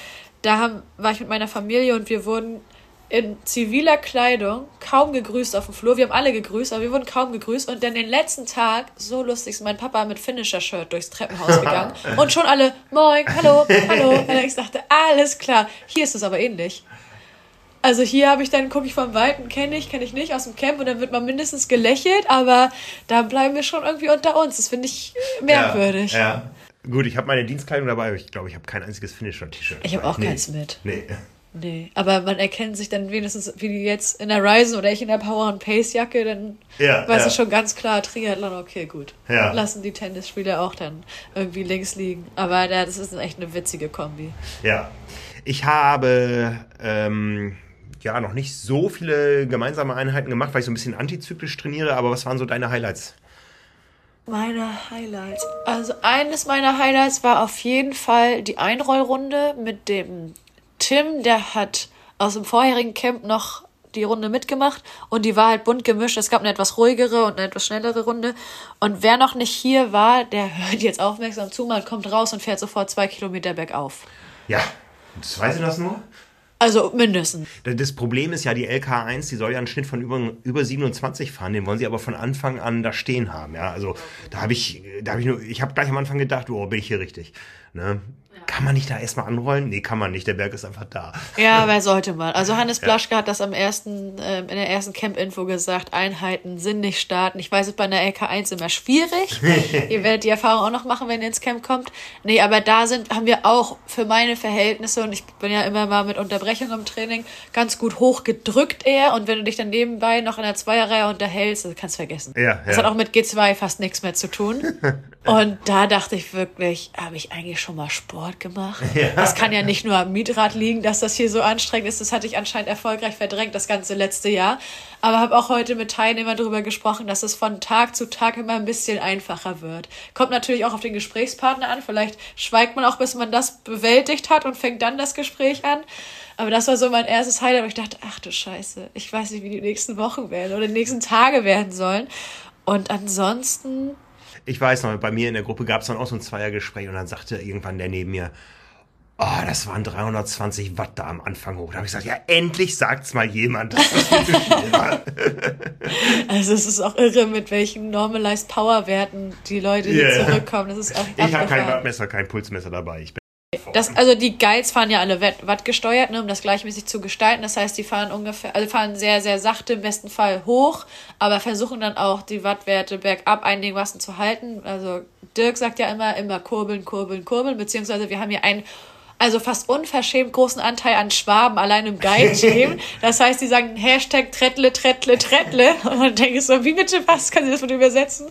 Da haben, war ich mit meiner Familie und wir wurden in ziviler Kleidung, kaum gegrüßt auf dem Flur. Wir haben alle gegrüßt, aber wir wurden kaum gegrüßt. Und dann den letzten Tag, so lustig, ist mein Papa mit Finisher-Shirt durchs Treppenhaus gegangen. und schon alle, moin, hallo, hallo. Und ich dachte, alles klar. Hier ist es aber ähnlich. Also hier habe ich dann, gucke ich vom Weiten, kenne ich, kenne ich nicht, aus dem Camp und dann wird man mindestens gelächelt, aber da bleiben wir schon irgendwie unter uns. Das finde ich merkwürdig. Ja, ja. Gut, ich habe meine Dienstkleidung dabei, aber ich glaube, ich habe kein einziges Finisher-T-Shirt. Ich habe auch nee. keins mit. Nee. Nee, aber man erkennt sich dann wenigstens, wie die jetzt in der Ryzen oder ich in der Power and Pace Jacke, dann ja, weiß ja. ich schon ganz klar, Triathlon, okay, gut. Ja. Lassen die Tennisspieler auch dann irgendwie links liegen. Aber das ist echt eine witzige Kombi. Ja. Ich habe ähm, ja noch nicht so viele gemeinsame Einheiten gemacht, weil ich so ein bisschen antizyklisch trainiere, aber was waren so deine Highlights? Meine Highlights. Also eines meiner Highlights war auf jeden Fall die Einrollrunde mit dem Tim, der hat aus dem vorherigen Camp noch die Runde mitgemacht und die war halt bunt gemischt. Es gab eine etwas ruhigere und eine etwas schnellere Runde. Und wer noch nicht hier war, der hört jetzt aufmerksam zu, man kommt raus und fährt sofort zwei Kilometer bergauf. Ja, das weiß ich das nur. Also mindestens. Das Problem ist ja, die LK1, die soll ja einen Schnitt von über, über 27 fahren, den wollen sie aber von Anfang an da stehen haben. Ja, also da habe ich, da habe ich nur, ich habe gleich am Anfang gedacht, oh, bin ich hier richtig. Ne? Kann man nicht da erstmal anrollen? Nee, kann man nicht. Der Berg ist einfach da. Ja, wer sollte mal. Also Hannes Blaschke ja. hat das am ersten, äh, in der ersten Camp-Info gesagt, Einheiten sind nicht starten. Ich weiß, es bei einer LK1 immer schwierig. ihr werdet die Erfahrung auch noch machen, wenn ihr ins Camp kommt. Nee, aber da sind, haben wir auch für meine Verhältnisse, und ich bin ja immer mal mit Unterbrechung im Training, ganz gut hochgedrückt eher. Und wenn du dich dann nebenbei noch in der Zweierreihe unterhältst, das kannst du vergessen. Ja, das ja. hat auch mit G2 fast nichts mehr zu tun. und da dachte ich wirklich, habe ich eigentlich schon mal Sport gemacht. Ja. Das kann ja nicht nur am Mietrad liegen, dass das hier so anstrengend ist. Das hatte ich anscheinend erfolgreich verdrängt das ganze letzte Jahr. Aber habe auch heute mit Teilnehmern darüber gesprochen, dass es von Tag zu Tag immer ein bisschen einfacher wird. Kommt natürlich auch auf den Gesprächspartner an. Vielleicht schweigt man auch, bis man das bewältigt hat und fängt dann das Gespräch an. Aber das war so mein erstes Highlight, wo ich dachte, ach du Scheiße, ich weiß nicht, wie die nächsten Wochen werden oder die nächsten Tage werden sollen. Und ansonsten ich weiß noch, bei mir in der Gruppe gab es dann auch so ein Zweiergespräch und dann sagte irgendwann der neben mir, oh, das waren 320 Watt da am Anfang hoch. Da habe ich gesagt, ja, endlich sagt's mal jemand, dass das viel war. Also es ist auch irre, mit welchen Normalized Power Werten die Leute yeah. hier zurückkommen. Das ist auch ich habe kein Wattmesser, kein Pulsmesser dabei. Ich das, also die Guides fahren ja alle Watt gesteuert, ne, um das gleichmäßig zu gestalten. Das heißt, die fahren ungefähr, also fahren sehr, sehr sachte, im besten Fall hoch, aber versuchen dann auch die Wattwerte bergab einigermaßen zu halten. Also Dirk sagt ja immer, immer kurbeln, kurbeln, kurbeln, beziehungsweise wir haben hier einen also fast unverschämt großen Anteil an Schwaben allein im Guide-Team. Das heißt, die sagen Hashtag Trettle, Trettle, Trettle. Und dann denke ich so, wie bitte was? Kann sie das mal übersetzen?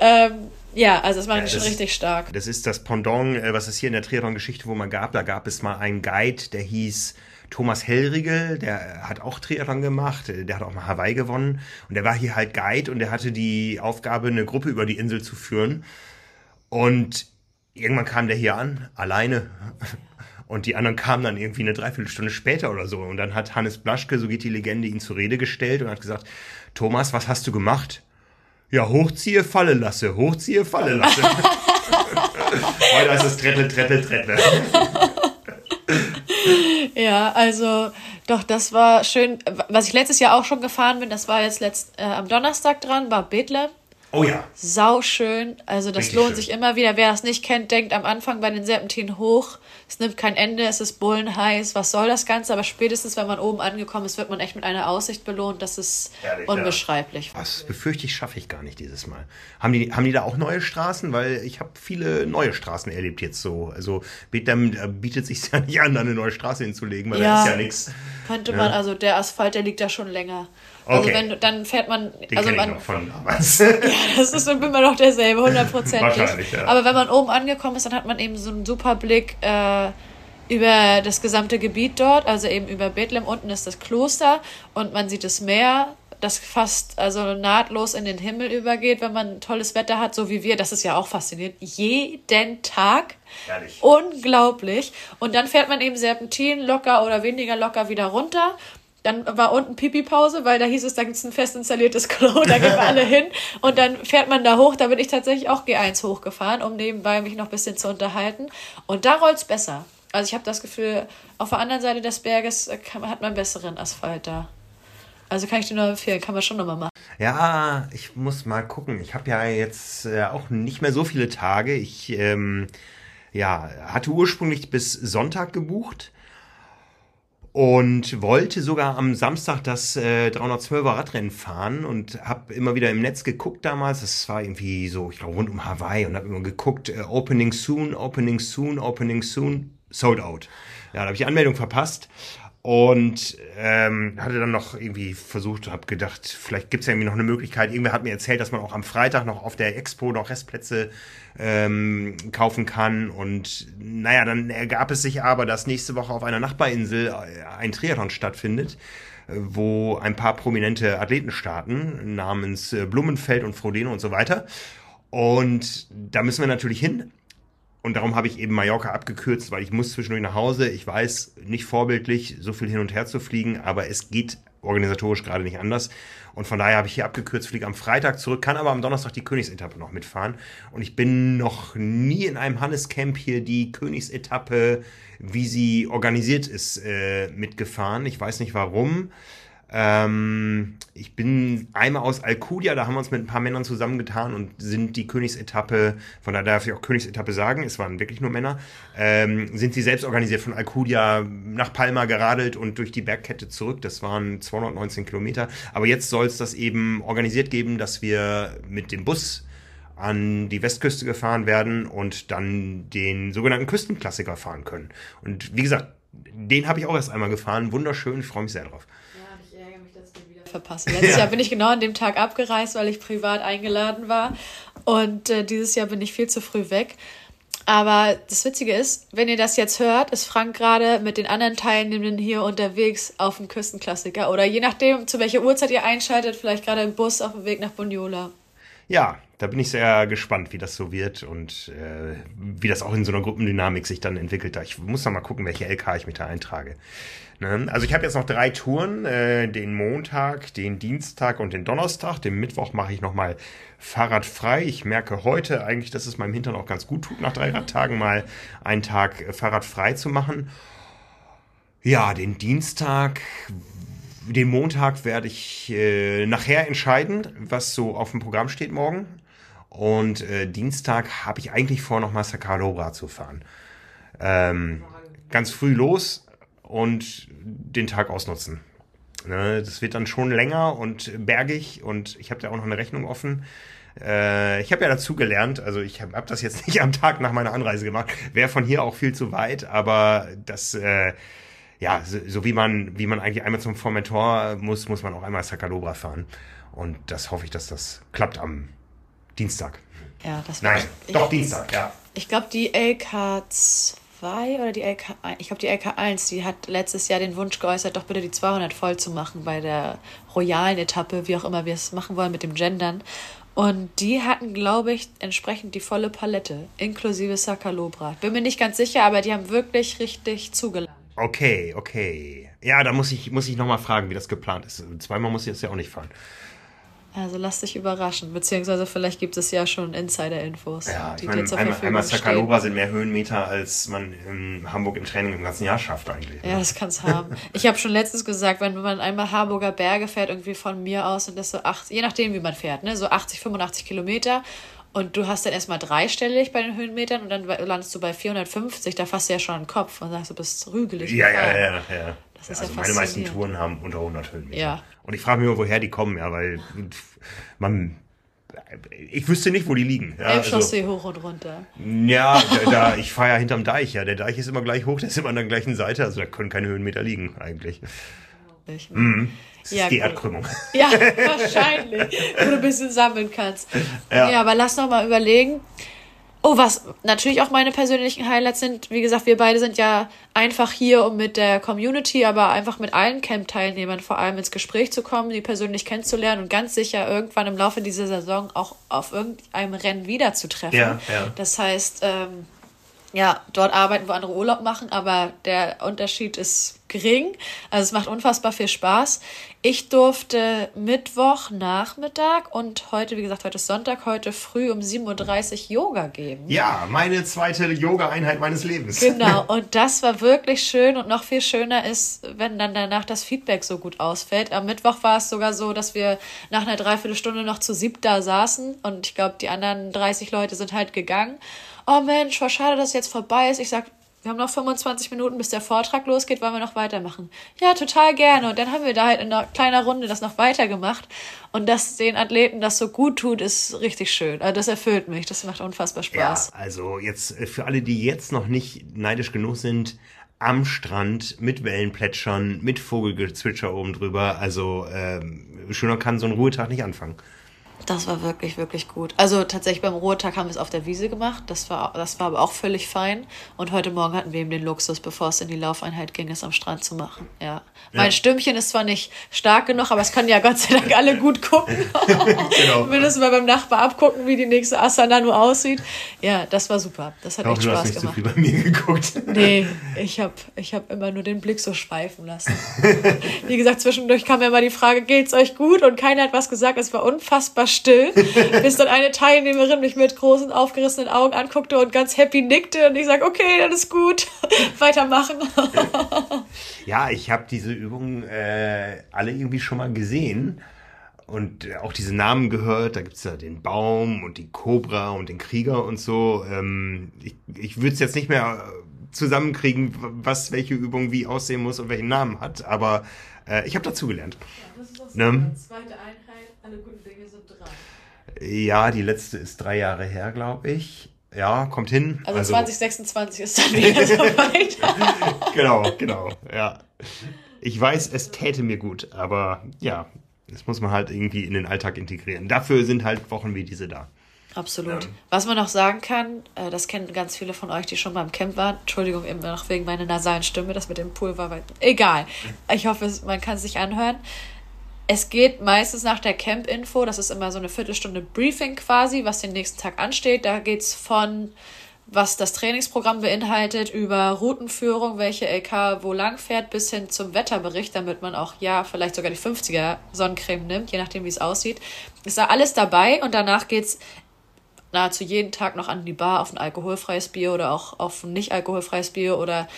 Ähm, ja, also das war ja, schon richtig stark. Das ist das Pendant, äh, was es hier in der Triathlon-Geschichte wo man gab. Da gab es mal einen Guide, der hieß Thomas Hellriegel, der hat auch Triathlon gemacht, der hat auch mal Hawaii gewonnen und der war hier halt Guide und der hatte die Aufgabe, eine Gruppe über die Insel zu führen. Und irgendwann kam der hier an, alleine. Und die anderen kamen dann irgendwie eine Dreiviertelstunde später oder so. Und dann hat Hannes Blaschke, so geht die Legende, ihn zur Rede gestellt und hat gesagt, Thomas, was hast du gemacht? Ja, hochziehe, falle lasse, hochziehe, falle lasse. Heute heißt es Trettle, Trettle, Trettle. ja, also doch, das war schön. Was ich letztes Jahr auch schon gefahren bin, das war jetzt letzt, äh, am Donnerstag dran, war Bethlehem. Oh ja. Sau schön. Also das Richtig lohnt schön. sich immer wieder. Wer das nicht kennt, denkt am Anfang bei den Serpentinen hoch. Es nimmt kein Ende, es ist bullenheiß. Was soll das Ganze? Aber spätestens, wenn man oben angekommen ist, wird man echt mit einer Aussicht belohnt. Das ist Ehrlich, unbeschreiblich. Ja. Was befürchte ich, schaffe ich gar nicht dieses Mal. Haben die, haben die da auch neue Straßen? Weil ich habe viele neue Straßen erlebt jetzt so. Also Bethlehem bietet sich ja nicht an, da eine neue Straße hinzulegen, weil ja, da ist ja nichts. Könnte man, also der Asphalt, der liegt da schon länger. Also okay. wenn dann fährt man, Den also man, ich noch von damals. ja, das ist immer noch derselbe, hundertprozentig. Wahrscheinlich, ja. Aber wenn man oben angekommen ist, dann hat man eben so einen super Blick äh, über das gesamte Gebiet dort, also eben über Bethlehem. Unten ist das Kloster und man sieht das Meer, das fast also nahtlos in den Himmel übergeht, wenn man tolles Wetter hat, so wie wir. Das ist ja auch faszinierend. Jeden Tag. Ehrlich. Unglaublich. Und dann fährt man eben Serpentin locker oder weniger locker wieder runter dann war unten Pipi-Pause, weil da hieß es, da gibt es ein fest installiertes Klo, da gehen wir alle hin. Und dann fährt man da hoch. Da bin ich tatsächlich auch G1 hochgefahren, um nebenbei mich noch ein bisschen zu unterhalten. Und da rollt's besser. Also ich habe das Gefühl, auf der anderen Seite des Berges äh, kann, hat man besseren Asphalt da. Also kann ich dir nur empfehlen, kann man schon nochmal machen. Ja, ich muss mal gucken. Ich habe ja jetzt äh, auch nicht mehr so viele Tage. Ich ähm, ja, hatte ursprünglich bis Sonntag gebucht und wollte sogar am Samstag das äh, 312er Radrennen fahren und habe immer wieder im Netz geguckt damals. Das war irgendwie so, ich glaube, rund um Hawaii und habe immer geguckt, äh, Opening soon, Opening soon, Opening soon, sold out. Ja, da habe ich die Anmeldung verpasst und ähm, hatte dann noch irgendwie versucht, habe gedacht, vielleicht gibt es ja irgendwie noch eine Möglichkeit. Irgendwer hat mir erzählt, dass man auch am Freitag noch auf der Expo noch Restplätze ähm, kaufen kann. Und naja, dann ergab es sich aber, dass nächste Woche auf einer Nachbarinsel ein Triathlon stattfindet wo ein paar prominente Athleten starten, namens äh, Blumenfeld und Frodeno und so weiter. Und da müssen wir natürlich hin. Und darum habe ich eben Mallorca abgekürzt, weil ich muss zwischendurch nach Hause. Ich weiß, nicht vorbildlich, so viel hin und her zu fliegen, aber es geht organisatorisch gerade nicht anders. Und von daher habe ich hier abgekürzt, fliege am Freitag zurück, kann aber am Donnerstag die Königsetappe noch mitfahren. Und ich bin noch nie in einem Hannescamp hier die Königsetappe, wie sie organisiert ist, äh, mitgefahren. Ich weiß nicht warum. Ähm, ich bin einmal aus Alcudia, da haben wir uns mit ein paar Männern zusammengetan und sind die Königsetappe, von da darf ich auch Königsetappe sagen, es waren wirklich nur Männer, ähm, sind sie selbst organisiert von Alcudia nach Palma geradelt und durch die Bergkette zurück. Das waren 219 Kilometer. Aber jetzt soll es das eben organisiert geben, dass wir mit dem Bus an die Westküste gefahren werden und dann den sogenannten Küstenklassiker fahren können. Und wie gesagt, den habe ich auch erst einmal gefahren. Wunderschön, ich freue mich sehr drauf verpasse. Letztes ja. Jahr bin ich genau an dem Tag abgereist, weil ich privat eingeladen war. Und äh, dieses Jahr bin ich viel zu früh weg. Aber das Witzige ist, wenn ihr das jetzt hört, ist Frank gerade mit den anderen Teilnehmenden hier unterwegs auf dem Küstenklassiker. Oder je nachdem, zu welcher Uhrzeit ihr einschaltet, vielleicht gerade im Bus auf dem Weg nach Boniola. Ja, da bin ich sehr gespannt, wie das so wird und äh, wie das auch in so einer Gruppendynamik sich dann entwickelt. Ich muss noch mal gucken, welche LK ich mich da eintrage. Ne? Also ich habe jetzt noch drei Touren, äh, den Montag, den Dienstag und den Donnerstag. Den Mittwoch mache ich nochmal fahrradfrei. Ich merke heute eigentlich, dass es meinem Hintern auch ganz gut tut, nach drei Radtagen mal einen Tag fahrradfrei zu machen. Ja, den Dienstag, den Montag werde ich äh, nachher entscheiden, was so auf dem Programm steht morgen. Und äh, Dienstag habe ich eigentlich vor, nochmal Sakalora zu fahren. Ähm, ganz früh los, und den Tag ausnutzen. Ne, das wird dann schon länger und bergig und ich habe da auch noch eine Rechnung offen. Äh, ich habe ja dazu gelernt, also ich habe hab das jetzt nicht am Tag nach meiner Anreise gemacht, wäre von hier auch viel zu weit, aber das, äh, ja, so, so, wie man, wie man eigentlich einmal zum Formentor muss, muss man auch einmal Sacalobra fahren. Und das hoffe ich, dass das klappt am Dienstag. Ja, das Nein, doch Dienstag, ja. Ich glaube, die LK2 2 oder die LK, ich glaube die LK1, die hat letztes Jahr den Wunsch geäußert, doch bitte die 200 voll zu machen bei der royalen Etappe, wie auch immer wir es machen wollen mit dem Gendern. Und die hatten, glaube ich, entsprechend die volle Palette, inklusive Sakalobra. Bin mir nicht ganz sicher, aber die haben wirklich richtig zugeladen. Okay, okay. Ja, da muss ich, muss ich nochmal fragen, wie das geplant ist. Zweimal muss ich das ja auch nicht fahren. Also lass dich überraschen, beziehungsweise vielleicht gibt es ja schon Insider-Infos. Ja, ich meine, einmal, einmal Sakalova sind mehr Höhenmeter, als man in Hamburg im Training im ganzen Jahr schafft eigentlich. Ja, das kann es haben. Ich habe schon letztens gesagt, wenn man einmal Hamburger Berge fährt, irgendwie von mir aus sind das so acht, je nachdem wie man fährt, ne, so 80, 85 Kilometer und du hast dann erstmal dreistellig bei den Höhenmetern und dann landest du bei 450, da fasst du ja schon den Kopf und sagst, du bist rügelig. Ja, ja, ja, ja, ja. Das ist also ja meine meisten Touren haben unter 100 Höhenmeter. Ja. Und ich frage mich immer, woher die kommen, ja, weil man ich wüsste nicht, wo die liegen. Ja, Elbchaussee also, hoch und runter. Ja, da, da ich fahre ja hinterm Deich, ja. Der Deich ist immer gleich hoch, der ist immer an der gleichen Seite, also da können keine Höhenmeter liegen eigentlich. Mhm. Das ja, ist die Erdkrümmung. Ja, wahrscheinlich. wo du ein bisschen sammeln kannst. Ja, ja aber lass noch mal überlegen. Oh, was natürlich auch meine persönlichen Highlights sind. Wie gesagt, wir beide sind ja einfach hier, um mit der Community, aber einfach mit allen Camp-Teilnehmern vor allem ins Gespräch zu kommen, die persönlich kennenzulernen und ganz sicher irgendwann im Laufe dieser Saison auch auf irgendeinem Rennen wiederzutreffen. Ja, ja. Das heißt, ähm, ja, dort arbeiten, wo andere Urlaub machen, aber der Unterschied ist gering. Also es macht unfassbar viel Spaß. Ich durfte Mittwoch Nachmittag und heute, wie gesagt, heute ist Sonntag, heute früh um 7.30 Uhr Yoga geben. Ja, meine zweite Yoga-Einheit meines Lebens. Genau, und das war wirklich schön und noch viel schöner ist, wenn dann danach das Feedback so gut ausfällt. Am Mittwoch war es sogar so, dass wir nach einer Dreiviertelstunde noch zu siebt da saßen und ich glaube, die anderen 30 Leute sind halt gegangen oh Mensch, war schade, dass es jetzt vorbei ist. Ich sag, wir haben noch 25 Minuten, bis der Vortrag losgeht, wollen wir noch weitermachen? Ja, total gerne. Und dann haben wir da halt in einer kleinen Runde das noch weitergemacht. Und dass den Athleten das so gut tut, ist richtig schön. Also das erfüllt mich. Das macht unfassbar Spaß. Ja, also jetzt äh, für alle, die jetzt noch nicht neidisch genug sind, am Strand mit Wellen plätschern, mit Vogelgezwitscher oben drüber. Also ähm, schöner kann so ein Ruhetag nicht anfangen. Das war wirklich, wirklich gut. Also tatsächlich beim Ruhetag haben wir es auf der Wiese gemacht. Das war, das war aber auch völlig fein. Und heute Morgen hatten wir eben den Luxus, bevor es in die Laufeinheit ging, es am Strand zu machen. Ja. Mein ja. Stimmchen ist zwar nicht stark genug, aber es können ja Gott sei Dank alle gut gucken. genau. Mindestens mal beim Nachbar abgucken, wie die nächste Asana nur aussieht. Ja, das war super. Das hat echt Spaß gemacht. Du hast nicht so viel bei mir geguckt. Nee, ich habe ich hab immer nur den Blick so schweifen lassen. wie gesagt, zwischendurch kam ja immer die Frage, geht's euch gut? Und keiner hat was gesagt. Es war unfassbar still, bis dann eine Teilnehmerin mich mit großen aufgerissenen Augen anguckte und ganz happy nickte und ich sage, okay, dann ist gut, weitermachen. ja, ich habe diese Übungen äh, alle irgendwie schon mal gesehen und auch diese Namen gehört. Da gibt es ja den Baum und die Cobra und den Krieger und so. Ähm, ich ich würde es jetzt nicht mehr zusammenkriegen, was welche Übung wie aussehen muss und welchen Namen hat, aber äh, ich habe dazugelernt. Ja, das ist auch ne? zweite Einheit, alle guten Dinge ja, die letzte ist drei Jahre her, glaube ich. Ja, kommt hin. Also, also 2026 ist dann wieder so weit. genau, genau, ja. Ich weiß, es täte mir gut, aber ja, das muss man halt irgendwie in den Alltag integrieren. Dafür sind halt Wochen wie diese da. Absolut. Ja. Was man noch sagen kann, äh, das kennen ganz viele von euch, die schon beim Camp waren. Entschuldigung, immer noch wegen meiner nasalen Stimme, das mit dem Pulver war. Egal. Ich hoffe, man kann es sich anhören. Es geht meistens nach der Camp-Info, das ist immer so eine Viertelstunde Briefing quasi, was den nächsten Tag ansteht. Da geht es von, was das Trainingsprogramm beinhaltet, über Routenführung, welche LK wo lang fährt, bis hin zum Wetterbericht, damit man auch, ja, vielleicht sogar die 50er Sonnencreme nimmt, je nachdem, wie es aussieht. Ist da alles dabei und danach geht es nahezu jeden Tag noch an die Bar auf ein alkoholfreies Bier oder auch auf ein nicht alkoholfreies Bier oder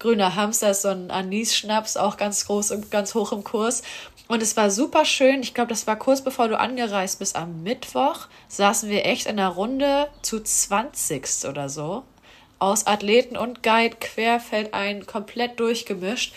grüner Hamster ist so ein Anis-Schnaps, auch ganz groß und ganz hoch im Kurs. Und es war super schön. Ich glaube, das war kurz bevor du angereist bist. Am Mittwoch saßen wir echt in einer Runde zu 20 oder so. Aus Athleten und Guide querfeld ein, komplett durchgemischt.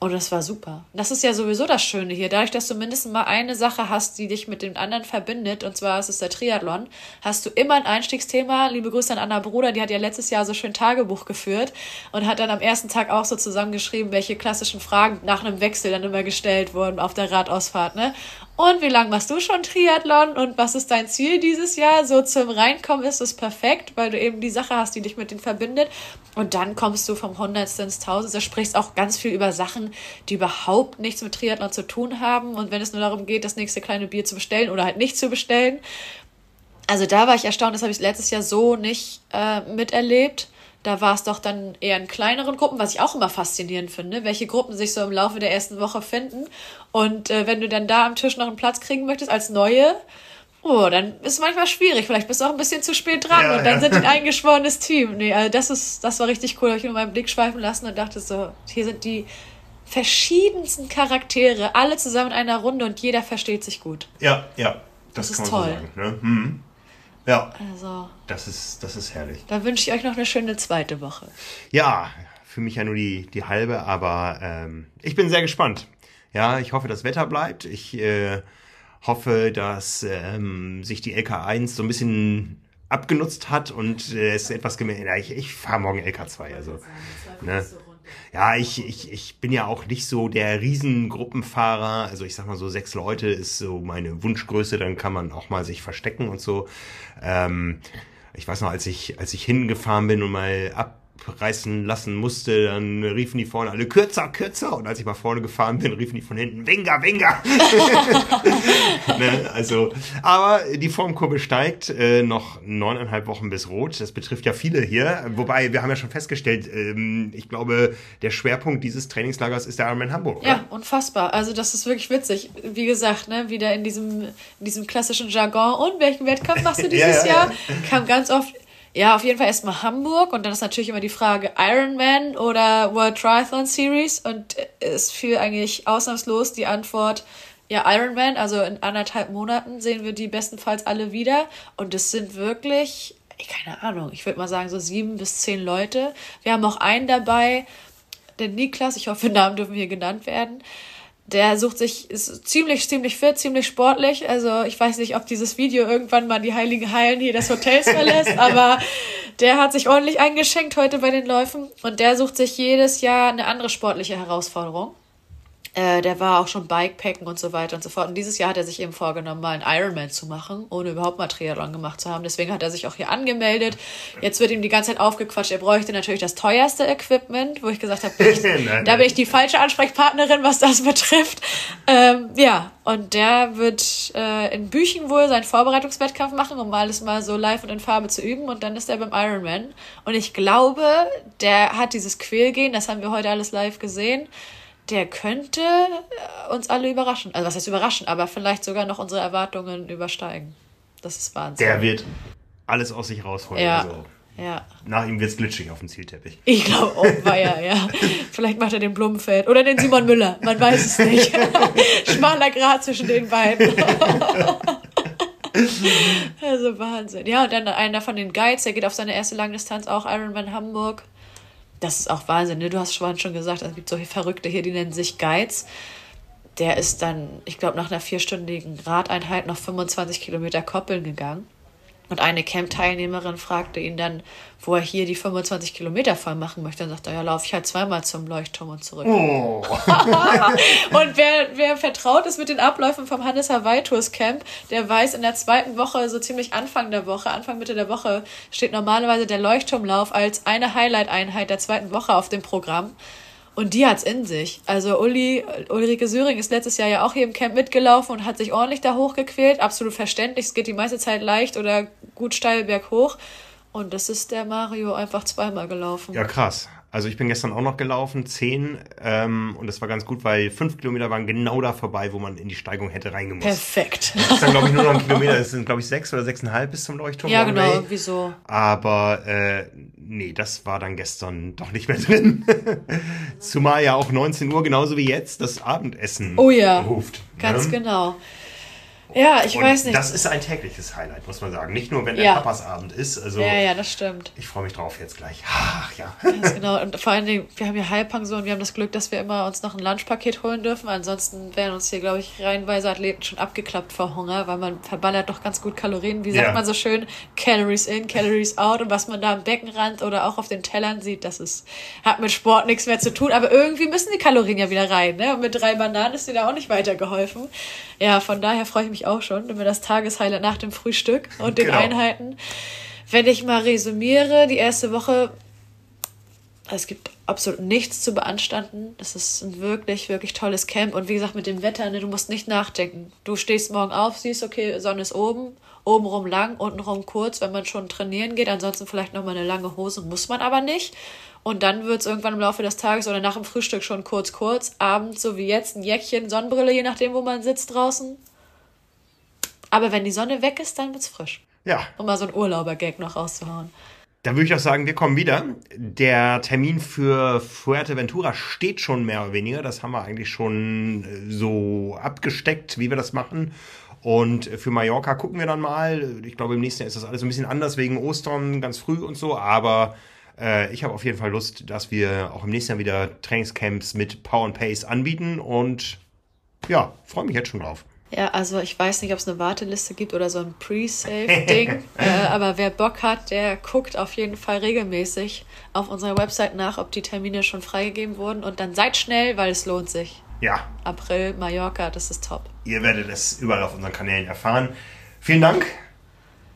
Und das war super. Das ist ja sowieso das Schöne hier. Dadurch, dass du mindestens mal eine Sache hast, die dich mit dem anderen verbindet, und zwar ist es der Triathlon, hast du immer ein Einstiegsthema. Liebe Grüße an Anna Bruder, die hat ja letztes Jahr so schön Tagebuch geführt und hat dann am ersten Tag auch so zusammengeschrieben, welche klassischen Fragen nach einem Wechsel dann immer gestellt wurden auf der Radausfahrt. Ne? Und wie lange machst du schon Triathlon und was ist dein Ziel dieses Jahr? So zum Reinkommen ist es perfekt, weil du eben die Sache hast, die dich mit denen verbindet. Und dann kommst du vom Hundertsten ins Tausendste, sprichst auch ganz viel über Sachen, die überhaupt nichts mit Triathlon zu tun haben. Und wenn es nur darum geht, das nächste kleine Bier zu bestellen oder halt nicht zu bestellen. Also da war ich erstaunt, das habe ich letztes Jahr so nicht äh, miterlebt. Da war es doch dann eher in kleineren Gruppen, was ich auch immer faszinierend finde, welche Gruppen sich so im Laufe der ersten Woche finden. Und äh, wenn du dann da am Tisch noch einen Platz kriegen möchtest als neue, oh, dann ist es manchmal schwierig. Vielleicht bist du auch ein bisschen zu spät dran ja, und dann ja. sind die ein eingeschworenes Team. Nee, also das ist, das war richtig cool. Da habe ich nur meinen Blick schweifen lassen und dachte so, hier sind die verschiedensten Charaktere, alle zusammen in einer Runde und jeder versteht sich gut. Ja, ja. Das, das ist toll. So sagen, ne? hm. Ja. Also. Das ist, das ist herrlich. Da wünsche ich euch noch eine schöne zweite Woche. Ja, für mich ja nur die, die halbe, aber ähm, ich bin sehr gespannt. Ja, ich hoffe, das Wetter bleibt. Ich äh, hoffe, dass ähm, sich die LK1 so ein bisschen abgenutzt hat und äh, es etwas gemerkt. Ja, ich, ich fahre morgen LK2, also. Ne? Ja, ich, ich, ich bin ja auch nicht so der Riesengruppenfahrer. Also ich sag mal so, sechs Leute ist so meine Wunschgröße, dann kann man auch mal sich verstecken und so. Ähm, ich weiß noch, als ich, als ich hingefahren bin und mal ab abreißen lassen musste, dann riefen die vorne alle kürzer, kürzer. Und als ich mal vorne gefahren bin, riefen die von hinten Winger, Winger. ne, also, aber die Formkurve steigt, äh, noch neuneinhalb Wochen bis rot. Das betrifft ja viele hier. Wobei, wir haben ja schon festgestellt, ähm, ich glaube, der Schwerpunkt dieses Trainingslagers ist der Ironman Hamburg. Oder? Ja, unfassbar. Also das ist wirklich witzig. Wie gesagt, ne, wieder in diesem, in diesem klassischen Jargon. Und welchen Wettkampf machst du dieses ja, ja, Jahr? Kam ganz oft ja, auf jeden Fall erstmal Hamburg und dann ist natürlich immer die Frage Ironman oder World Triathlon Series und es fiel eigentlich ausnahmslos die Antwort ja, Ironman, also in anderthalb Monaten sehen wir die bestenfalls alle wieder und es sind wirklich, keine Ahnung, ich würde mal sagen so sieben bis zehn Leute. Wir haben auch einen dabei, der Niklas, ich hoffe, Namen dürfen hier genannt werden, der sucht sich, ist ziemlich, ziemlich fit, ziemlich sportlich. Also ich weiß nicht, ob dieses Video irgendwann mal die heiligen Hallen hier des Hotels verlässt, aber der hat sich ordentlich eingeschenkt heute bei den Läufen und der sucht sich jedes Jahr eine andere sportliche Herausforderung. Äh, der war auch schon Bikepacken und so weiter und so fort. Und dieses Jahr hat er sich eben vorgenommen, mal einen Ironman zu machen, ohne überhaupt mal Triathlon gemacht zu haben. Deswegen hat er sich auch hier angemeldet. Jetzt wird ihm die ganze Zeit aufgequatscht, er bräuchte natürlich das teuerste Equipment, wo ich gesagt habe, da bin ich die falsche Ansprechpartnerin, was das betrifft. Ähm, ja, und der wird äh, in Büchen wohl seinen Vorbereitungswettkampf machen, um alles mal so live und in Farbe zu üben. Und dann ist er beim Ironman. Und ich glaube, der hat dieses Quälgehen, das haben wir heute alles live gesehen der könnte äh, uns alle überraschen. Also was heißt überraschen, aber vielleicht sogar noch unsere Erwartungen übersteigen. Das ist Wahnsinn. Der wird alles aus sich rausholen. Ja. Also. Ja. Nach ihm wird es glitschig auf dem Zielteppich. Ich glaube auch, war ja, ja. Vielleicht macht er den Blumenfeld oder den Simon Müller. Man weiß es nicht. Schmaler Grad zwischen den beiden. also Wahnsinn. Ja, und dann einer von den Guides, der geht auf seine erste Langdistanz auch Ironman Hamburg das ist auch Wahnsinn. Ne? Du hast vorhin schon gesagt, es gibt solche Verrückte hier, die nennen sich Guides. Der ist dann, ich glaube, nach einer vierstündigen Radeinheit noch 25 Kilometer koppeln gegangen. Und eine Camp-Teilnehmerin fragte ihn dann, wo er hier die 25 Kilometer voll machen möchte. Dann sagt er, ja, laufe ich halt zweimal zum Leuchtturm und zurück. Oh. und wer, wer vertraut ist mit den Abläufen vom Hannes Hawaii Tours Camp, der weiß, in der zweiten Woche, so ziemlich Anfang der Woche, Anfang Mitte der Woche, steht normalerweise der Leuchtturmlauf als eine Highlight-Einheit der zweiten Woche auf dem Programm. Und die hat's in sich. Also Uli, Ulrike Söring ist letztes Jahr ja auch hier im Camp mitgelaufen und hat sich ordentlich da hochgequält. Absolut verständlich. Es geht die meiste Zeit leicht oder gut steil berghoch. Und das ist der Mario einfach zweimal gelaufen. Ja, krass. Also ich bin gestern auch noch gelaufen, zehn, ähm, und das war ganz gut, weil fünf Kilometer waren genau da vorbei, wo man in die Steigung hätte reingemusst. Perfekt. Das ist dann, glaube ich, nur noch ein Kilometer, das sind, glaube ich, sechs oder sechseinhalb bis zum Leuchtturm. Ja, genau, wieso? Aber äh, nee, das war dann gestern doch nicht mehr drin. Zumal ja auch 19 Uhr, genauso wie jetzt, das Abendessen oh ja, ruft. Ganz ne? genau. Ja, ich und weiß nicht. Das ist ein tägliches Highlight, muss man sagen. Nicht nur, wenn ja. der Papasabend ist. Also, ja, ja, das stimmt. Ich freue mich drauf jetzt gleich. Ach, ja. Ganz genau. Und vor allen Dingen, wir haben hier Heilpension. Wir haben das Glück, dass wir immer uns noch ein Lunchpaket holen dürfen. Ansonsten wären uns hier, glaube ich, reihenweise Athleten schon abgeklappt vor Hunger, weil man verballert doch ganz gut Kalorien. Wie sagt ja. man so schön? Calories in, Calories out. Und was man da am Beckenrand oder auch auf den Tellern sieht, das ist, hat mit Sport nichts mehr zu tun. Aber irgendwie müssen die Kalorien ja wieder rein. Ne? Und mit drei Bananen ist dir da auch nicht weitergeholfen. Ja, von daher freue ich mich auch schon, wenn wir das Tageshighlight nach dem Frühstück und den genau. Einheiten. Wenn ich mal resümiere, die erste Woche, es gibt absolut nichts zu beanstanden. Das ist ein wirklich, wirklich tolles Camp. Und wie gesagt, mit dem Wetter, ne, du musst nicht nachdenken. Du stehst morgen auf, siehst, okay, Sonne ist oben, obenrum lang, untenrum kurz, wenn man schon trainieren geht. Ansonsten vielleicht nochmal eine lange Hose, muss man aber nicht. Und dann wird es irgendwann im Laufe des Tages oder nach dem Frühstück schon kurz, kurz. Abends, so wie jetzt, ein Jäckchen, Sonnenbrille, je nachdem, wo man sitzt draußen. Aber wenn die Sonne weg ist, dann wird es frisch. Ja. Um mal so einen Urlauber-Gag noch rauszuhauen. Dann würde ich auch sagen, wir kommen wieder. Der Termin für Fuerteventura steht schon mehr oder weniger. Das haben wir eigentlich schon äh, so abgesteckt, wie wir das machen. Und für Mallorca gucken wir dann mal. Ich glaube, im nächsten Jahr ist das alles ein bisschen anders wegen Ostern, ganz früh und so. Aber äh, ich habe auf jeden Fall Lust, dass wir auch im nächsten Jahr wieder Trainingscamps mit Power and Pace anbieten. Und ja, freue mich jetzt schon drauf. Ja, also ich weiß nicht, ob es eine Warteliste gibt oder so ein Pre-Save-Ding, äh, aber wer Bock hat, der guckt auf jeden Fall regelmäßig auf unserer Website nach, ob die Termine schon freigegeben wurden und dann seid schnell, weil es lohnt sich. Ja. April, Mallorca, das ist top. Ihr werdet es überall auf unseren Kanälen erfahren. Vielen Dank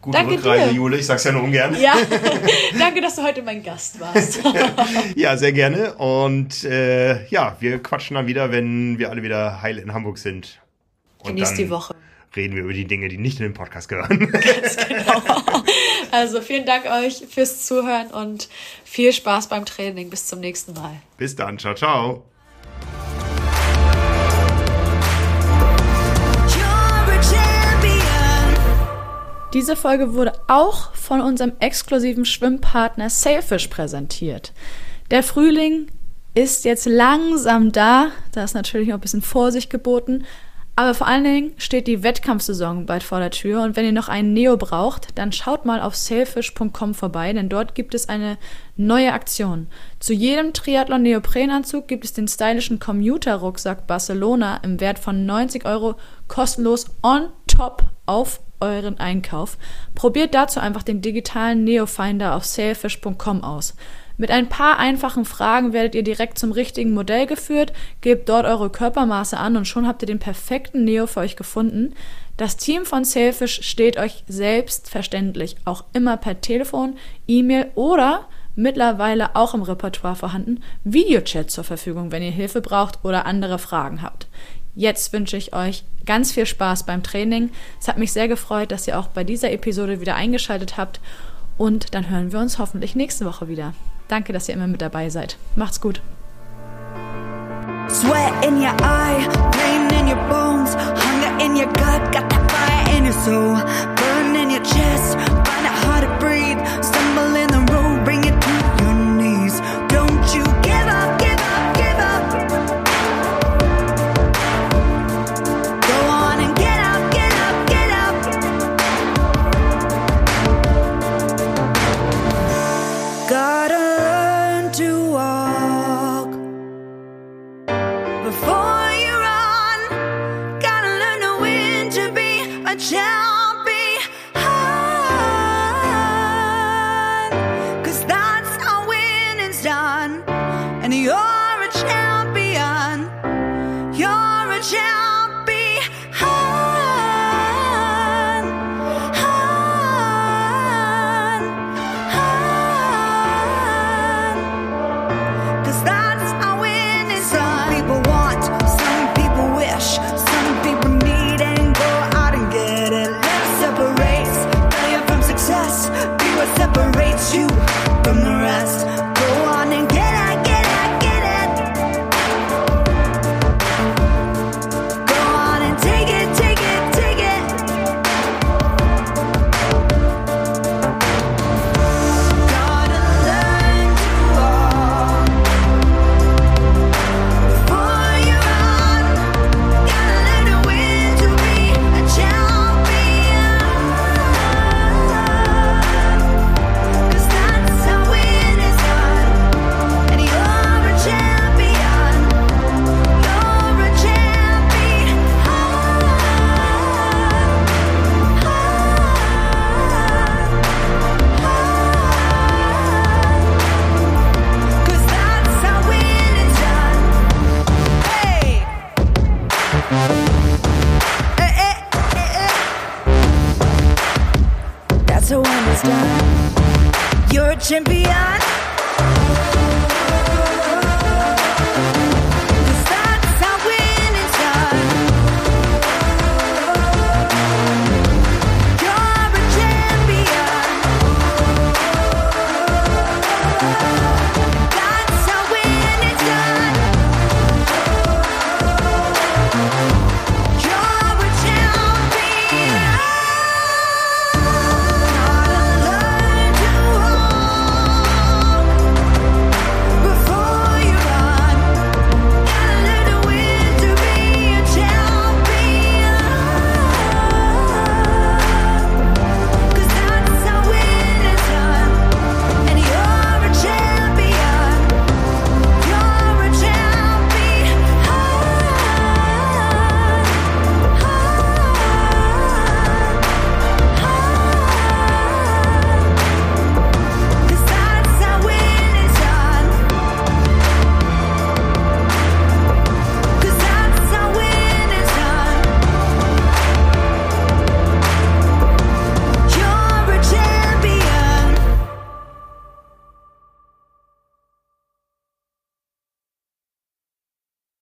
Gute Danke Rückreise, dir. Jule. Ich sag's ja nur ungern. Ja, danke, dass du heute mein Gast warst. Ja, sehr gerne. Und äh, ja, wir quatschen dann wieder, wenn wir alle wieder heil in Hamburg sind. Und Genieß dann die Woche. reden wir über die Dinge, die nicht in den Podcast gehören. Ganz genau. Also vielen Dank euch fürs Zuhören und viel Spaß beim Training. Bis zum nächsten Mal. Bis dann. Ciao, ciao. Diese Folge wurde auch von unserem exklusiven Schwimmpartner Sailfish präsentiert. Der Frühling ist jetzt langsam da, da ist natürlich noch ein bisschen Vorsicht geboten, aber vor allen Dingen steht die Wettkampfsaison bald vor der Tür und wenn ihr noch einen Neo braucht, dann schaut mal auf sailfish.com vorbei, denn dort gibt es eine neue Aktion. Zu jedem Triathlon Neoprenanzug gibt es den stylischen Commuter Rucksack Barcelona im Wert von 90 Euro kostenlos on top auf euren Einkauf. Probiert dazu einfach den digitalen Neofinder auf sailfish.com aus. Mit ein paar einfachen Fragen werdet ihr direkt zum richtigen Modell geführt, gebt dort eure Körpermaße an und schon habt ihr den perfekten Neo für euch gefunden. Das Team von Sailfish steht euch selbstverständlich auch immer per Telefon, E-Mail oder mittlerweile auch im Repertoire vorhanden Videochat zur Verfügung, wenn ihr Hilfe braucht oder andere Fragen habt. Jetzt wünsche ich euch ganz viel Spaß beim Training. Es hat mich sehr gefreut, dass ihr auch bei dieser Episode wieder eingeschaltet habt. Und dann hören wir uns hoffentlich nächste Woche wieder. Danke, dass ihr immer mit dabei seid. Macht's gut. Sweat in your eye, pain in your bones, hunger in your gut, got that fire in your soul, burn in your chest, find it hard to breathe, child. Jim